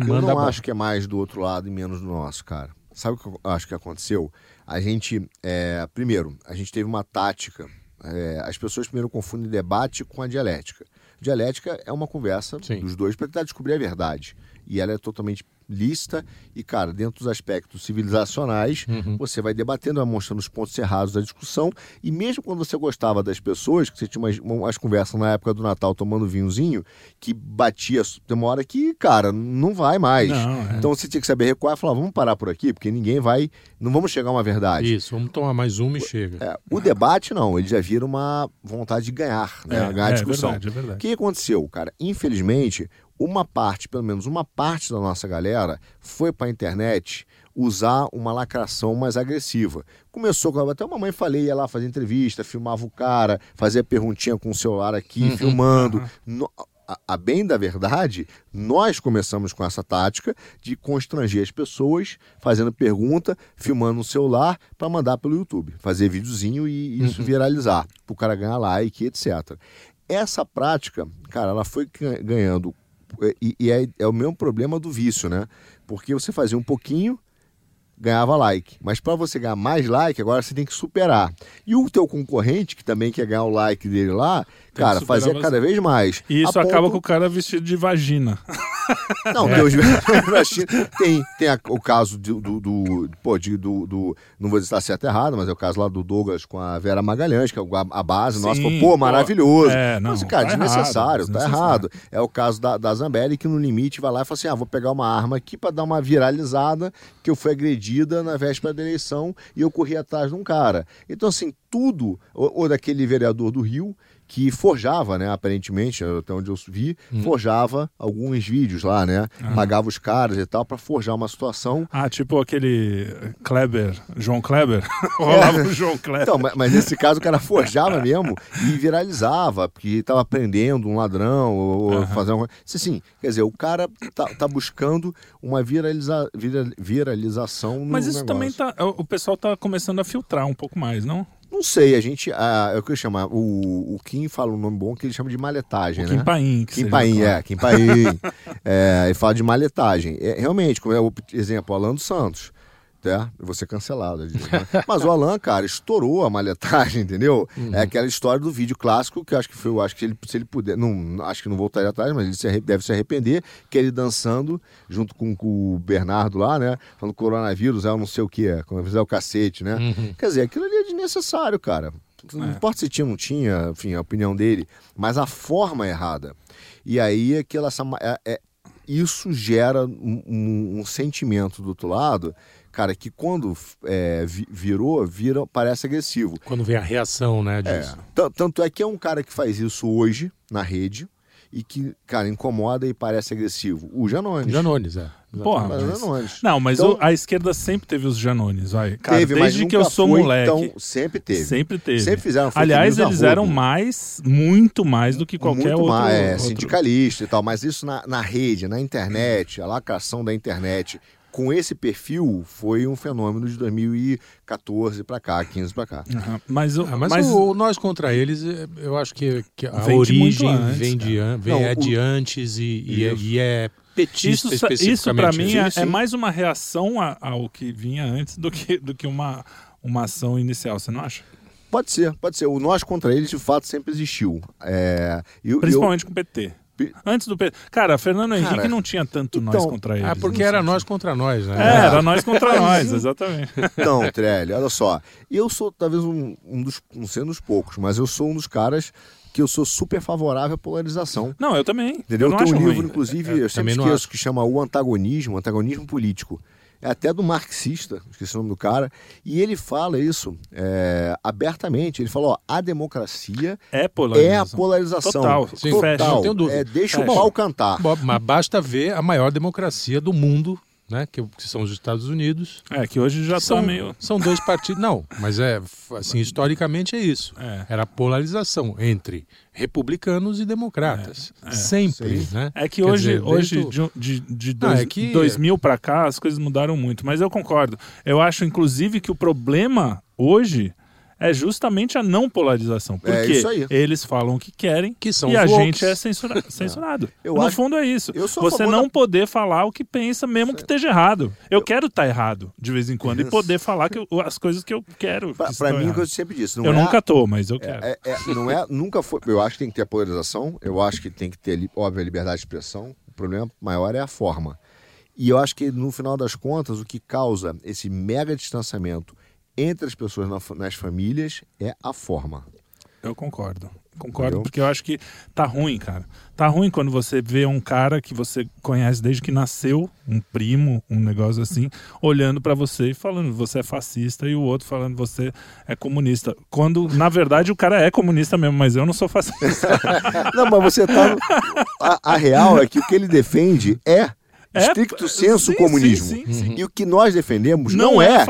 Eu Manda não acho que é mais do outro lado e menos do nosso, cara. Sabe o que eu acho que aconteceu? A gente, é, primeiro, a gente teve uma tática. é, as pessoas primeiro confundem debate com a dialética. Dialética é uma conversa Sim. dos dois para tentar descobrir a verdade. E ela é totalmente lícita e, cara, dentro dos aspectos civilizacionais, Uhum. você vai debatendo, vai mostrando os pontos errados da discussão. E mesmo quando você gostava das pessoas, que você tinha umas, umas conversas na época do Natal tomando vinhozinho, que batia, tem uma hora que, cara, não vai mais. Não, é. Então você tinha que saber recuar e falar, vamos parar por aqui, porque ninguém vai, não vamos chegar a uma verdade. Isso, vamos tomar mais uma e chega. É, o debate, não, ele já vira uma vontade de ganhar, né? É, ganhar a é discussão. verdade, é verdade. O que aconteceu, cara? Infelizmente, uma parte, pelo menos uma parte da nossa galera, foi para a internet usar uma lacração mais agressiva. Começou com. Até uma mãe falei, ia lá fazer entrevista, filmava o cara, fazia perguntinha com o celular aqui, filmando. No- a, a bem da verdade, nós começamos com essa tática de constranger as pessoas, fazendo pergunta, filmando no celular para mandar pelo YouTube, fazer videozinho e isso viralizar, para o cara ganhar like, etc. Essa prática, cara, ela foi ga- ganhando. E, e é, é o mesmo problema do vício, né? Porque você fazia um pouquinho, ganhava like. Mas para você ganhar mais like, agora você tem que superar. E o teu concorrente, que também quer ganhar o like dele lá, que cara, fazia você. cada vez mais. E isso acaba ponto- com o cara vestido de vagina. Não, tem, os... na China tem, tem a- o caso do, do, do- pô, de- do, do- Não vou dizer se está certo ou errado, mas é o caso lá do Douglas com a Vera Magalhães, que é a, a base nossa. Sim, Falou, pô, pô, maravilhoso. é, não, mas, cara, tá desnecessário, errado, tá errado. É o caso da, da Zambelli, que no limite vai lá e fala assim: ah, vou pegar uma arma aqui para dar uma viralizada, que eu fui agredida na véspera da eleição e eu corri atrás de um cara. Então, assim, tudo, ou, ou daquele vereador do Rio, que forjava, né, aparentemente, até onde eu vi, forjava alguns vídeos lá, né? Pagava os caras e tal para forjar uma situação. Ah, tipo aquele Kleber, João Kleber. Rolava o João Kleber. Então, mas, mas nesse caso o cara forjava mesmo e viralizava, porque estava prendendo um ladrão ou ou fazendo uma coisa. Assim, quer dizer, o cara tá, tá buscando uma viraliza, vira- viralização no Mas isso negócio. também tá. O pessoal tá começando a filtrar um pouco mais, não? Não sei, a gente. Ah, é o que eu chamo. O, o Kim fala um nome bom que ele chama de maletagem, O né? Kim Paim. que Kim Paim, é, Kim Paim. é, ele fala de maletagem. É, realmente, como é o exemplo, Alan dos Santos. Eu vou ser cancelado. digo, né? Mas o Alan, cara, estourou a maletagem, entendeu? Uhum. É aquela história do vídeo clássico que eu acho que foi, eu acho que ele, se ele puder, não, acho que não voltaria atrás, mas ele se deve se arrepender, que ele dançando junto com, com o Bernardo lá, né? Falando coronavírus, é o não sei o que, é, é o cacete, né? Uhum. Quer dizer, aquilo ali é desnecessário, cara. Não É. importa se tinha ou não tinha, enfim, a opinião dele, mas a forma é errada. E aí aquela, essa, é, é- isso gera um, um- um sentimento do outro lado, cara, que quando é, vi- virou, vira, parece agressivo. Quando vem a reação, né, É. disso. T- Tanto é que é um cara que faz isso hoje na rede e que, cara, incomoda e parece agressivo. O Janones. Janones, é. Porra, Mas Janones. Não, mas Então- o- a esquerda sempre teve os Janones, vai. Cara, teve, mas desde que eu sou foi moleque. tão- sempre teve. Sempre teve. Sempre fizeram Aliás, eles eram mais, muito mais do que qualquer muito outro. mais, é, outro- sindicalista e tal, mas isso na, na rede, na internet, a lacração da internet, com esse perfil, foi um fenômeno de 2014 para cá, 15 para cá. Aham. Mas, o- Ah, mas mas o, o nós contra eles, é, eu acho que, que a origem antes, vem, de, vem Não, é o- de antes e, e, é, Isso. e é petista isso, isso para mim é, sim. é mais uma reação a- ao que vinha antes do que, do que uma, uma ação inicial, você não acha? Pode ser, pode ser. O nós contra eles, de fato, sempre existiu. É, eu- Principalmente com o PT. Antes do PT. Cara, Fernando Henrique Cara, não tinha tanto então, nós contra eles. Ah, porque não era nós contra nós, né? É, era nós contra nós, exatamente. Então, Trelli, olha só. Eu sou talvez um, um dos. Não sendo dos poucos, mas eu sou um dos caras que eu sou super favorável à polarização. Não, eu também. Entendeu? Eu Tem um livro, ruim. inclusive, É, eu sempre esqueço, que chama O Antagonismo, Antagonismo Político. É até do marxista, esqueci o nome do cara, e ele fala isso é, abertamente. Ele fala: ó, a democracia É é a polarização. polarização. Total. Sim, fecha, não tenho dúvida. É, deixa Fecha. o pau cantar. Mas basta ver a maior democracia do mundo, né? Que, que são os Estados Unidos. É, que hoje já são, tá meio. são dois partidos. Não, mas é assim, historicamente é isso. É. Era a polarização entre republicanos e democratas. É, é. Sempre, né? É que Quer hoje, dizer, hoje desde o- de, de, de Não, dois, é que- 2000 pra cá, as coisas mudaram muito. Mas eu concordo. Eu acho, inclusive, que o problema hoje é justamente a não polarização. Porque É isso aí. eles falam o que querem Que são e a gente é censura- censurado. Eu no acho- fundo é isso. eu sou a Você não da- poder falar o que pensa, mesmo que esteja errado. Eu, quero estar errado de vez em quando e Isso. poder falar que eu- as coisas que eu quero. Pra, que pra estão mim, o que eu sempre disse, não Eu é, nunca tô, mas eu quero. É, é- não é, nunca foi. Eu acho que tem que ter a polarização, eu acho que tem que ter, óbvio, a liberdade de expressão. O problema maior é a forma. E eu acho que, no final das contas, o que causa esse mega distanciamento entre as pessoas nas famílias é a forma. Eu concordo. Concordo, Entendeu? porque eu acho que tá ruim, cara. Tá ruim quando você vê um cara que você conhece desde que nasceu, um primo, um negócio assim, olhando pra você e falando você é fascista e o outro falando você é comunista. Quando, na verdade, o cara é comunista mesmo, mas eu não sou fascista. Não, mas você tá. A, a real é que o que ele defende é. É, Estricto senso sim, comunismo. sim, sim. E o que nós defendemos não, Não é é,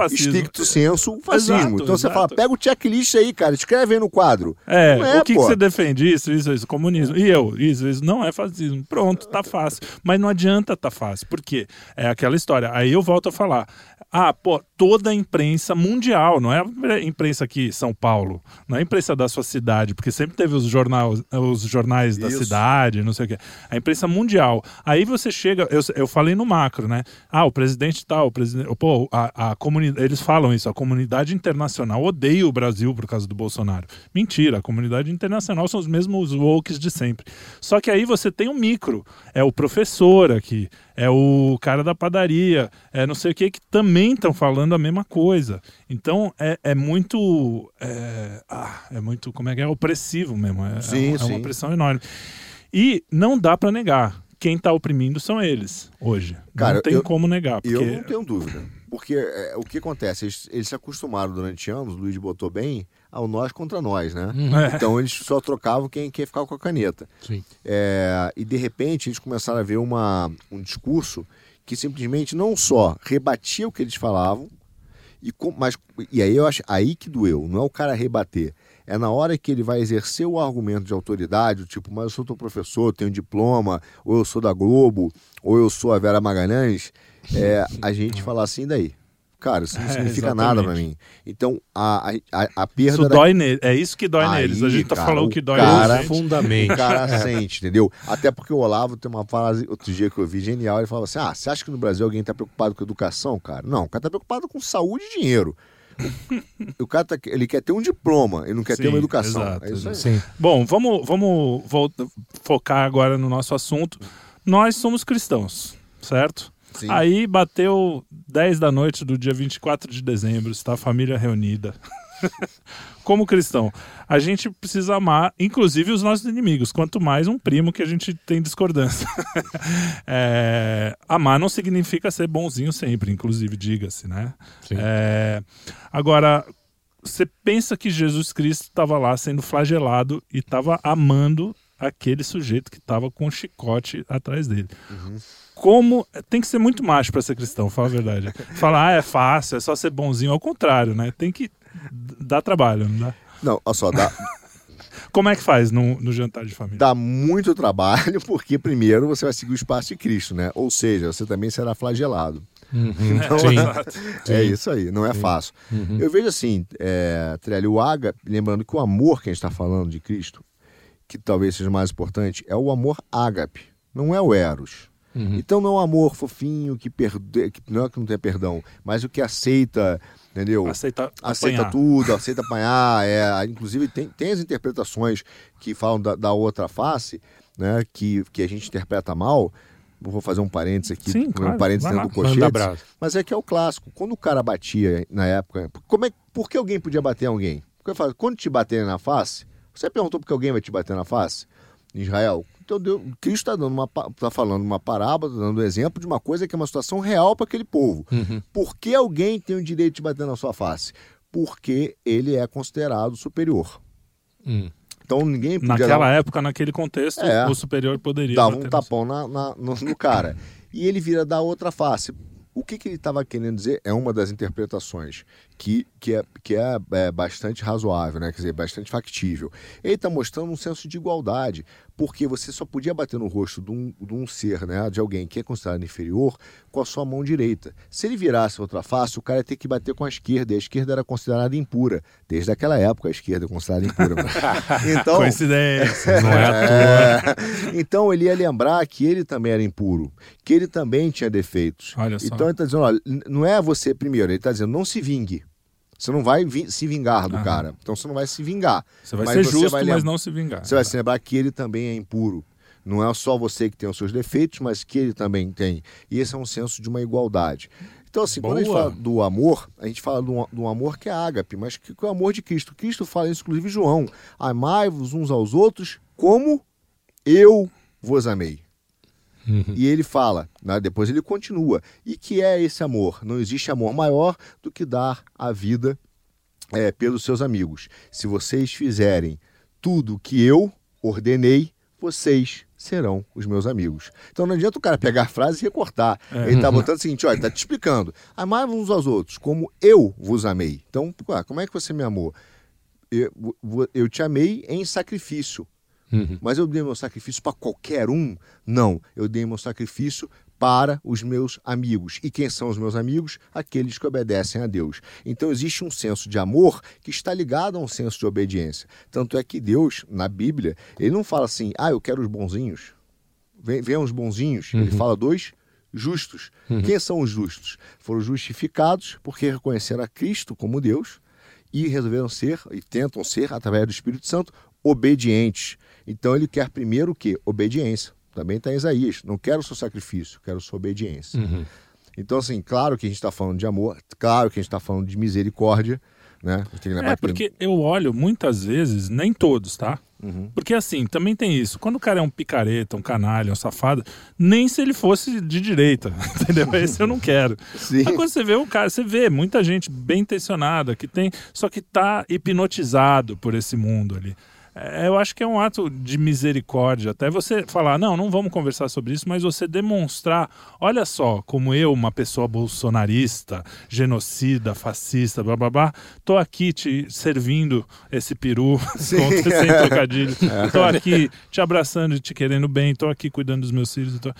senso fascismo. Exato, então você exato. fala, pega o checklist aí, cara, escreve aí no quadro. É, é, o que, que você defende? Isso, isso, isso, comunismo. E eu, isso, isso. Não é fascismo. Pronto, tá fácil. Mas não adianta tá fácil. Por quê? É aquela história. Aí eu volto a falar. Ah, pô, toda a imprensa mundial, não é a imprensa aqui em São Paulo, não é a imprensa da sua cidade, porque sempre teve os, jornal, os jornais da Isso. cidade, não sei o quê. A imprensa mundial. Aí você chega, eu, eu falei no macro, né? Ah, o presidente tal, o presidente. Pô, a, a comunidade. Eles falam isso, a comunidade internacional odeia o Brasil por causa do Bolsonaro. Mentira, a comunidade internacional são os mesmos wokes de sempre. Só que aí você tem um micro. É o professor aqui, é o cara da padaria, é não sei o que, que também estão falando a mesma coisa. Então é, é muito. É, ah, é muito. Como é que é? Opressivo mesmo. É, Sim, é, uma- é uma sim. pressão enorme. E não dá pra negar. Quem tá oprimindo são eles hoje. Cara, não tem eu- como negar. Eu Porque... não tenho dúvida. Porque é, o que acontece? Eles, eles se acostumaram durante anos, o Luiz botou bem, ao nós contra nós, né? É. Então eles só trocavam quem, quem ficava com a caneta. Sim. É, e de repente eles começaram a ver uma, um discurso que simplesmente não só rebatia o que eles falavam, e, mas, e aí eu acho aí que doeu, não é o cara rebater. É na hora que ele vai exercer o argumento de autoridade, tipo, mas eu sou teu professor, tenho diploma, ou eu sou da Globo, ou eu sou a Vera Magalhães, é, a gente falar assim daí. Cara, isso não É, significa exatamente. nada pra mim. Então, a, a, a perda Isso da- dói nele. É isso que dói Aí, neles. A gente tá cara, falando o que dói cara- neles. o cara sente, entendeu? Até porque o Olavo tem uma frase outro dia que eu vi genial, ele falava assim: Ah, você acha que no Brasil alguém tá preocupado com educação, cara? Não, o cara tá preocupado com saúde e dinheiro. O, cara tá, ele quer ter um diploma, ele não quer ter Sim, uma educação. exato, é isso aí. Sim. Bom, vamos, vamos focar agora no nosso assunto. Nós somos cristãos, certo? Sim. Aí bateu 10 da noite do dia 24 de dezembro, está a família reunida. Como cristão, a gente precisa amar, inclusive, os nossos inimigos. Quanto mais um primo que a gente tem discordância. É, amar não significa ser bonzinho sempre, inclusive, diga-se, né? É, agora, você pensa que Jesus Cristo estava lá sendo flagelado e estava amando aquele sujeito que estava com um chicote atrás dele. Como tem que ser muito macho para ser cristão, fala a verdade. Falar, ah, é fácil, é só ser bonzinho, ao contrário, né? Tem que dar trabalho, não dá? Não, olha só, dá, Como é que faz no, no jantar de família? dá muito trabalho, porque primeiro você vai seguir o espaço de Cristo, né? Ou seja, você também será flagelado. Uhum. Então, Sim. É Sim. isso aí, não é fácil. Uhum. Eu vejo assim, é, Trelli, o ágape, lembrando que o amor que a gente está falando de Cristo, que talvez seja mais importante, é o amor ágape, não é o eros. Uhum. Então não é um amor fofinho que, perde... que não é que não tem perdão, mas o que aceita, entendeu? Aceita, aceita apanhar. tudo, aceita apanhar. É, inclusive tem, tem as interpretações que falam da, da outra face, né, que, que a gente interpreta mal, vou fazer um parênteses aqui, Sim, um claro, parênteses dentro do colchete, mas é que é o clássico. Quando o cara batia na época, como é, por que alguém podia bater alguém? Porque eu falo, quando te baterem na face, você perguntou por que alguém vai te bater na face? Em Israel. Então Deus, Cristo está dando uma, tá falando uma parábola, tá dando um exemplo de uma coisa que é uma situação real para aquele povo. Uhum. Por que alguém tem o direito de bater na sua face? Porque ele é considerado superior. Hum. Então ninguém podia dar Naquela época, naquele contexto, É. o superior poderia. dava bater um no- tapão na, na- no, no cara. E ele vira da outra face. O que, que ele estava querendo dizer é uma das interpretações que, que, é, que é, é bastante razoável, né? quer dizer, bastante factível. Ele está mostrando um senso de igualdade, porque você só podia bater no rosto de um, de um ser, né? de alguém que é considerado inferior, com a sua mão direita. Se ele virasse a outra face, o cara ia ter que bater com a esquerda, e a esquerda era considerada impura. Desde aquela época, a esquerda é considerada impura. então, Coincidência. Não é à toa. é. Então ele ia lembrar que ele também era impuro, que ele também tinha defeitos. Olha só. Então ele está dizendo: olha, não é você primeiro, ele está dizendo, não se vingue. Você não vai vi- se vingar do Aham. cara. Então você não vai se vingar. Você vai Mas ser você justo, vai mas não se vingar. Você vai se lembrar que ele também é impuro. Não é só você que tem os seus defeitos, mas que ele também tem. E esse é um senso de uma igualdade. Então, assim, quando a gente Boa. fala do amor, a gente fala de um, de um amor que é ágape, mas que, que é o amor de Cristo. Cristo fala isso, inclusive, em João. Amai-vos uns aos outros como eu vos amei. Uhum. E ele fala, né, depois ele continua. E que é esse amor? Não existe amor maior do que dar a vida é, pelos seus amigos. Se vocês fizerem tudo que eu ordenei, vocês serão os meus amigos. Então não adianta o cara pegar a frase e recortar. Ele está botando o seguinte, olha, está te explicando. Amai uns aos outros, como eu vos amei. Então, ué, como é que você me amou? Eu, eu te amei em sacrifício. Uhum. Mas eu dei meu sacrifício para qualquer um? Não, eu dei meu sacrifício para os meus amigos. E quem são os meus amigos? Aqueles que obedecem a Deus. Então existe um senso de amor que está ligado a um senso de obediência. Tanto é que Deus, na Bíblia, ele não fala assim, ah, eu quero os bonzinhos. Vem, vem os bonzinhos. Ele fala dos justos. Quem são os justos? Foram justificados porque reconheceram a Cristo como Deus e resolveram ser, e tentam ser, através do Espírito Santo, obedientes. Então ele quer primeiro o quê? Obediência. Também está em Isaías. Não quero o seu sacrifício, quero sua obediência. Uhum. Então, assim, claro que a gente está falando de amor, claro que a gente está falando de misericórdia, né? É, que- porque eu olho muitas vezes, nem todos, tá? Uhum. Porque assim, também tem isso. Quando o cara é um picareta, um canalha, um safado, nem se ele fosse de direita, entendeu? Esse eu não quero. Sim. Mas quando você vê o cara, você vê muita gente bem intencionada que tem, só que tá hipnotizado por esse mundo ali. É, eu acho que é um ato de misericórdia. Até você falar, não, não vamos conversar sobre isso, mas você demonstrar, olha só, como eu, uma pessoa bolsonarista, genocida, fascista, blá blá blá, tô aqui te servindo esse peru sem trocadilho. Tô aqui te abraçando e te querendo bem, tô aqui cuidando dos meus filhos. Tô...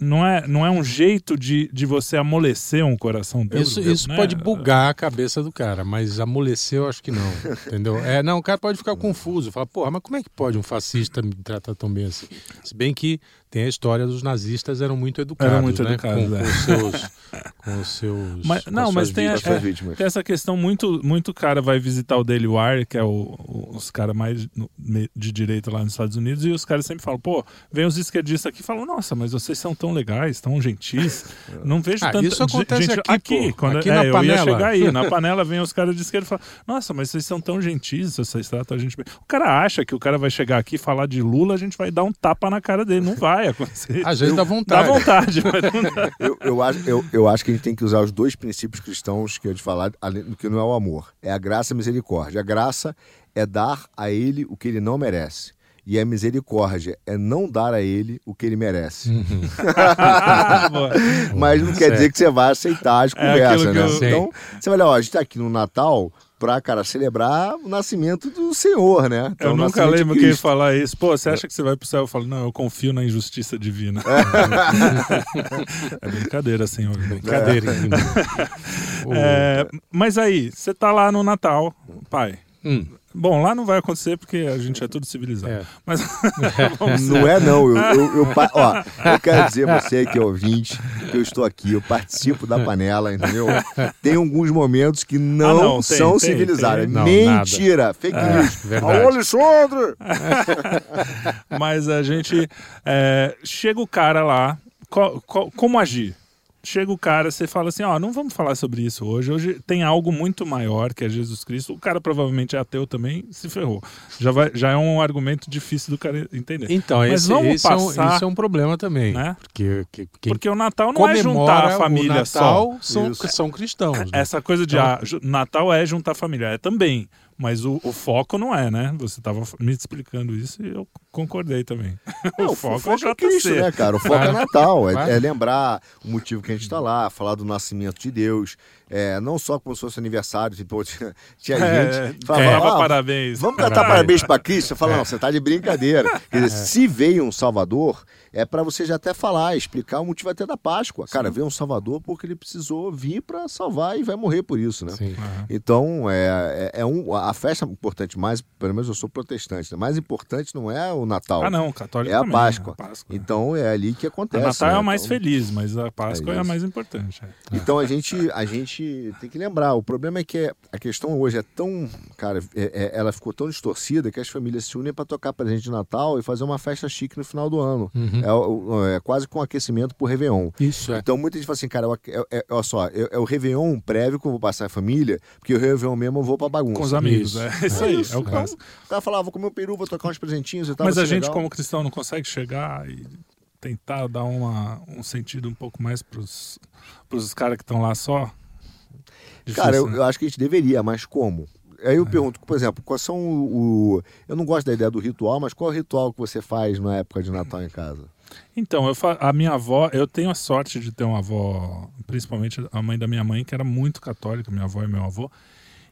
Não, é, não é um jeito de, de você amolecer um coração duro, Isso, isso né? pode bugar a cabeça do cara, mas amolecer eu acho que não, entendeu? É, não, o cara pode ficar confuso, falar, porra, mas como é que pode um fascista me tratar tão bem assim? Se bem que tem a história dos nazistas eram muito educados, Eram muito né? educados, com, é. com os seus, com os seus, Mas- com não, as mas tem vítimas. suas vítimas. Tem essa questão, muito, muito cara vai visitar o Daily Wire, que é o, o- os caras mais de direita lá nos Estados Unidos, e os caras sempre falam, pô, vem os esquerdistas aqui e falam, nossa, mas vocês são tão legais, tão gentis. Não vejo Ah, tanta isso acontece gente aqui, pô. quando Aqui é, na eu ia panela. chegar aí, na panela vem os caras de esquerda e falam, nossa, mas vocês são tão gentis, vocês tratam a gente bem. O cara acha que o cara vai chegar aqui e falar de Lula, a gente vai dar um tapa na cara dele. Não vai acontecer. Às vezes dá Dá vontade. vontade, mas não dá. Eu, eu, acho, eu, eu acho que a gente tem que usar os dois princípios cristãos que eu te falar, além do que não é o amor. É a graça e a misericórdia. A graça é dar a ele o que ele não merece. E a misericórdia é não dar a ele o que ele merece. Boa. Mas não quer dizer que você vai aceitar as É conversas, que né? Então, você vai olhar, ó, a gente tá aqui no Natal pra, cara, celebrar o nascimento do Senhor, né? Então, eu nunca lembro quem falar isso. Pô, você acha que você vai pro céu? Eu falo, não, eu confio na injustiça divina. é brincadeira, senhor. Brincadeira, hein? O- É, mas aí, você tá lá no Natal, pai. Hum, Bom, lá não vai acontecer porque a gente é tudo civilizado. é. Mas Não é, não. Eu, eu, eu ó, eu quero dizer você que é ouvinte, que eu estou aqui, eu participo da panela, entendeu? Tem alguns momentos que não, Ah, não, tem, são tem, civilizados. tem. Não, Mentira! Fake news. verdade. Alô, Alexandre! Mas a gente. é, chega o cara lá, co- co- como agir? Chega o cara, você fala assim: ó, não vamos falar sobre isso hoje. Hoje tem algo muito maior que é Jesus Cristo. O cara provavelmente é ateu também, se ferrou. Já, vai, já é um argumento difícil do cara entender. Então, Mas esse, vamos esse é um, passar- esse é um problema também. Né? Porque que- Porque o Natal não é juntar a família o Natal só. são, Isso. são cristãos. né? Essa coisa de Então- ah, Natal é juntar a família, é também. Mas o, o foco não é, né? Você estava me explicando isso e eu concordei também. Não, o foco, foco é é Cristo, JC. né, cara? O foco Claro. é Natal, é, Claro. é lembrar o motivo que a gente está lá, falar do nascimento de Deus, é, não só como se fosse aniversário, tipo, tinha, tinha É, gente que falava, "Ah, parabéns. Vamos cantar É. parabéns para Cristo? Você fala, não, você tá de brincadeira. Quer dizer, se veio um Salvador, é para você já até falar, explicar o motivo até da Páscoa. Cara, veio um Salvador porque ele precisou vir para salvar e vai morrer por isso, né? Sim. Então, é, é, é um, a festa importante, mais, pelo menos eu sou protestante, né? mais importante não é o Natal. Ah, não, católico É a também, Páscoa. a Páscoa. Então é ali que O acontece. Natal é né? o mais Então- feliz, mas a Páscoa é, a mais importante. é. Então a gente, a gente tem que lembrar. O problema é que a questão hoje é tão. Cara, é- é- ela ficou tão distorcida que as famílias se unem para tocar presente de Natal e fazer uma festa chique no final do ano. Uhum. É, é quase com aquecimento pro Réveillon. Isso é. Então muita gente fala assim, cara, é, é, olha só, é, é o Réveillon prévio que eu vou passar a família, porque o Réveillon mesmo eu vou pra bagunça. Com os amigos, Isso. é isso aí, é o Então, caso. o cara falava, vou comer um peru, vou tocar uns presentinhos e tal. Mas a gente, legal. como cristão, não consegue chegar e tentar dar uma, um sentido um pouco mais pros, pros caras que estão lá só? Difícil, Cara, eu, né? eu acho que a gente deveria, mas como? Aí eu pergunto, por exemplo, quais são o, o- Eu não gosto da ideia do ritual, mas qual é o ritual que você faz na época de Natal em casa? Então, eu fa- a minha avó, eu tenho a sorte de ter uma avó, principalmente a mãe da minha mãe, que era muito católica, minha avó e meu avô.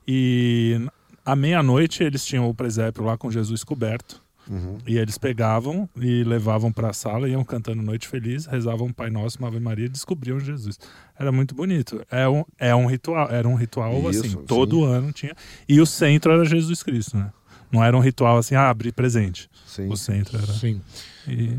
E à meia-noite eles tinham o presépio lá com Jesus coberto. Uhum. E eles pegavam e levavam para a sala, iam cantando Noite Feliz, rezavam Pai Nosso, uma Ave Maria e descobriam Jesus. Era muito bonito. É um, é um ritual, era um ritual Isso, assim, sim. todo ano tinha. E o centro era Jesus Cristo, né? Não era um ritual assim, ah, abrir presente. Sim. O centro era. Sim. E,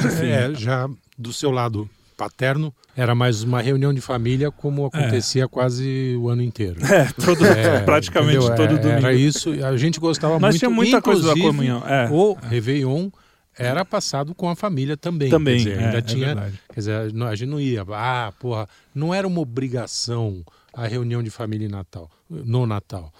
enfim, É, já do seu lado paterno, era mais uma reunião de família como acontecia quase o ano inteiro. é, todo, É, praticamente entendeu? todo É, domingo. Era isso, a gente gostava Mas muito. tinha muita coisa da comunhão. É, O Réveillon era passado com a família também. também. Dizer, é, ainda é tinha. quer dizer, não- a gente não ia. Ah, porra, não era uma obrigação a reunião de família em Natal, no Natal.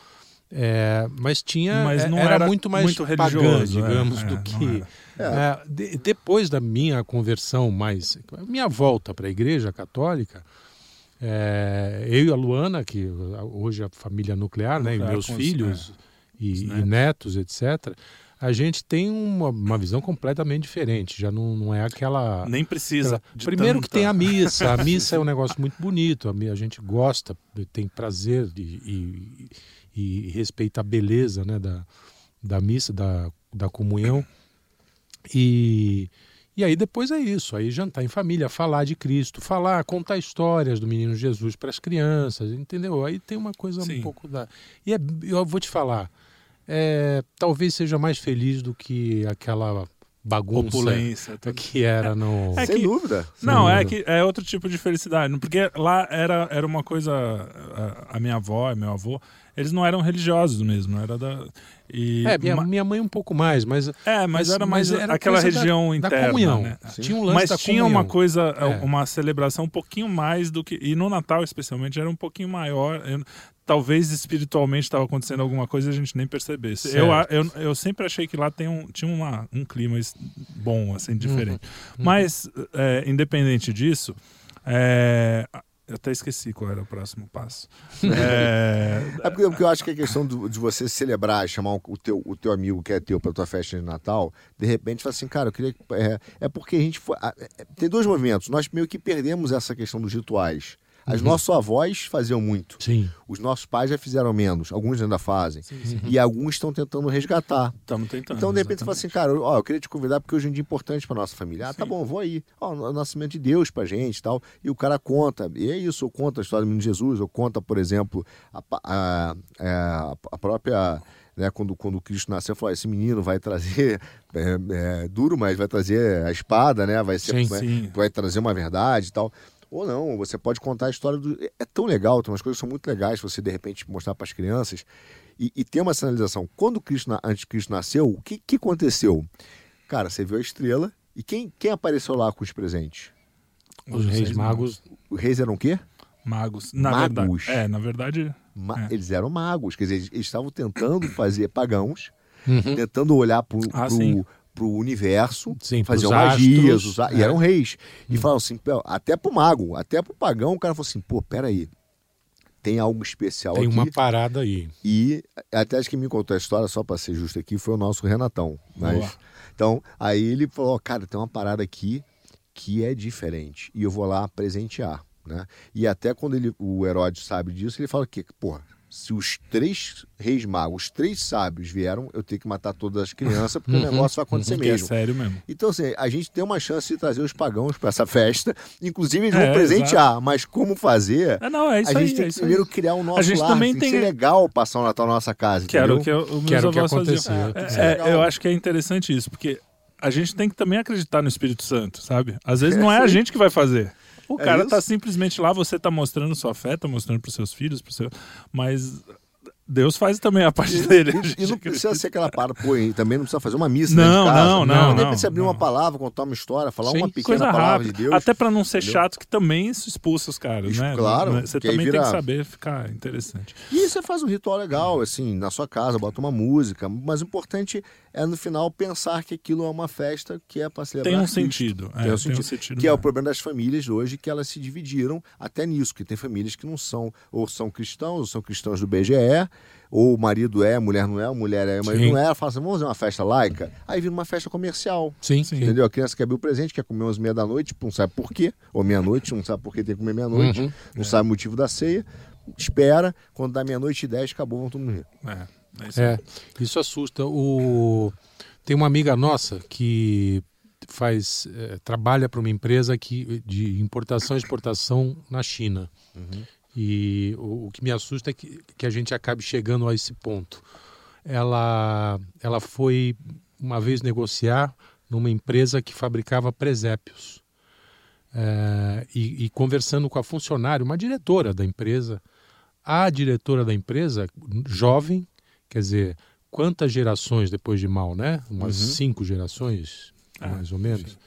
É, mas tinha. Mas é- não era, era muito mais muito religioso, é, digamos, é, do que. Era. É, de- depois da minha conversão mais. Minha volta para a igreja católica. é, eu e a Luana, que hoje é a família nuclear, né, e meus filhos e, e netos. etc., a gente tem uma, uma visão completamente diferente. Já não, não é aquela. Nem precisa. aquela- Primeiro que tanta- tem a missa. A missa é um negócio muito bonito. A, gente gosta, tem prazer de- e, e respeita a beleza né, da, da missa, da, da comunhão. E, e aí depois é isso. Aí jantar em família, falar de Cristo, falar, contar histórias do menino Jesus para as crianças, entendeu? Aí tem uma coisa Sim. um pouco da. E é, eu vou te falar, é, talvez seja mais feliz do que aquela bagunça opulência. tudo. que era no. É Sem que- dúvida. Não, Sem é dúvida. que é outro tipo de felicidade. Porque lá era, era uma coisa. A, a minha avó e meu avô, eles não eram religiosos mesmo. Era da. E, É, minha, ma- minha mãe um pouco mais, mas. é, mas, era mais era aquela da- região da interna. comunhão. né? Tinha um lance Mas da tinha comunhão. uma coisa, É. uma celebração um pouquinho mais do que. E no Natal, especialmente, era um pouquinho maior. Talvez espiritualmente estava acontecendo alguma coisa e a gente nem percebesse. Certo. Eu, eu, eu sempre achei que lá tem um, tinha uma, um clima bom, assim, diferente. Uhum. Mas, é, independente disso, é, eu até esqueci qual era o próximo passo. É, É porque, porque eu acho que a questão do- de você celebrar, chamar o teu, o teu amigo que é teu pra tua festa de Natal, de repente fala assim, cara, eu queria. que- É, é porque a gente foi. é, Tem dois movimentos. Nós meio que perdemos essa questão dos rituais. As Uhum. nossos avós faziam muito. Sim. Os nossos pais já fizeram menos. Alguns ainda fazem. E alguns estão tentando resgatar. Estamos tentando. Então, de repente, você fala assim, cara, ó, eu queria te convidar porque hoje é um dia importante pra nossa família. Ah, tá bom, vou aí. Ó, o nascimento de Deus pra gente e tal. E o cara conta. E é isso, ou conta a história do menino Jesus, ou conta, por exemplo, a, a, a, a própria. Né, quando, quando Cristo nasceu, falou: "Ah, esse menino vai trazer, é, é, duro, mas vai trazer a espada, né? Vai, ser, Sim, vai, sim. vai trazer uma verdade e tal. Ou não, você pode contar a história do. É tão legal, tem umas coisas que são muito legais você de repente mostrar para as crianças e, e ter uma sinalização. Quando Cristo, antes Cristo nasceu, o que, que aconteceu? Cara, você viu a estrela e quem, quem apareceu lá com os presentes? Os, reis magos. Os reis eram o quê? Magos. Na magos. Verdade, é, na verdade. Ma é. Eles eram magos, quer dizer, eles, eles estavam tentando fazer pagãos, uhum. tentando olhar para ah, pro universo, Sim, faziam magias, usar, é. e eram reis. E hum. falavam assim, até pro mago, até pro pagão, o cara falou assim, pô, peraí, tem algo especial tem aqui. Tem uma parada aí. E até acho que me contou a história, só para ser justo aqui, foi o nosso Renatão. Mas, então, aí ele falou, cara, tem uma parada aqui que é diferente. E eu vou lá presentear. Né? E até quando ele, o Herodes sabe disso, ele fala que, porra, se os três reis magos, os três sábios vieram, eu tenho que matar todas as crianças, porque uhum, o negócio vai acontecer uhum, mesmo. É sério mesmo. Então, assim, a gente tem uma chance de trazer os pagãos para essa festa. Inclusive, eles vão é, presentear, exato. mas como fazer? É, não, é isso a gente aí, tem é que primeiro criar o nosso a gente lar. Também tem, tem que ser legal passar o Natal na nossa casa. Que era o que avós que acontecia. É, eu acho que é interessante isso, porque a gente tem que também acreditar no Espírito Santo, sabe? Às vezes não é a gente que vai fazer. O é cara tá simplesmente lá, você tá mostrando sua fé, tá mostrando pros seus filhos, pro seu... mas Deus faz também a parte dele. E, não precisa ser aquela parada, pô, e também não precisa fazer uma missa não, casa. Não, não, não. De você abrir uma palavra, contar uma história, falar Sim, uma pequena coisa palavra rápida. de Deus. Até para não ser entendeu? chato, que também isso expulsa os caras, né? Claro. Você também vira... tem que saber ficar interessante. E você faz um ritual legal, assim, na sua casa, bota uma música, mas o importante é no final pensar que aquilo é uma festa que é para celebrar Tem um sentido. Tem, é, um sentido, tem um sentido. Que é o problema das famílias hoje, que elas se dividiram até nisso, que tem famílias que não são, ou são cristãos, ou são cristãos do BGE, ou o marido é, a mulher não é, a mulher é, o marido Sim. não é, ela fala assim, vamos fazer uma festa laica? Aí vira uma festa comercial. Sim, sim. Entendeu? A criança quer abrir o presente, quer comer umas meia da noite, não sabe por quê, ou meia-noite, não sabe por que tem que comer meia-noite, uhum. não é. sabe o motivo da ceia, espera, quando dá meia-noite e dez, acabou, vão todo mundo É, é isso, é, isso assusta. O... Tem uma amiga nossa que faz é, trabalha para uma empresa que, de importação e exportação na China. Uhum. E o, o, que me assusta é que, que a gente acabe chegando a esse ponto. Ela, ela foi uma vez negociar numa empresa que fabricava presépios. É, e, e, conversando com a funcionária, uma diretora da empresa, a diretora da empresa, jovem, quer dizer, quantas gerações depois de mal, né? Umas uhum. cinco gerações, ah, mais ou menos.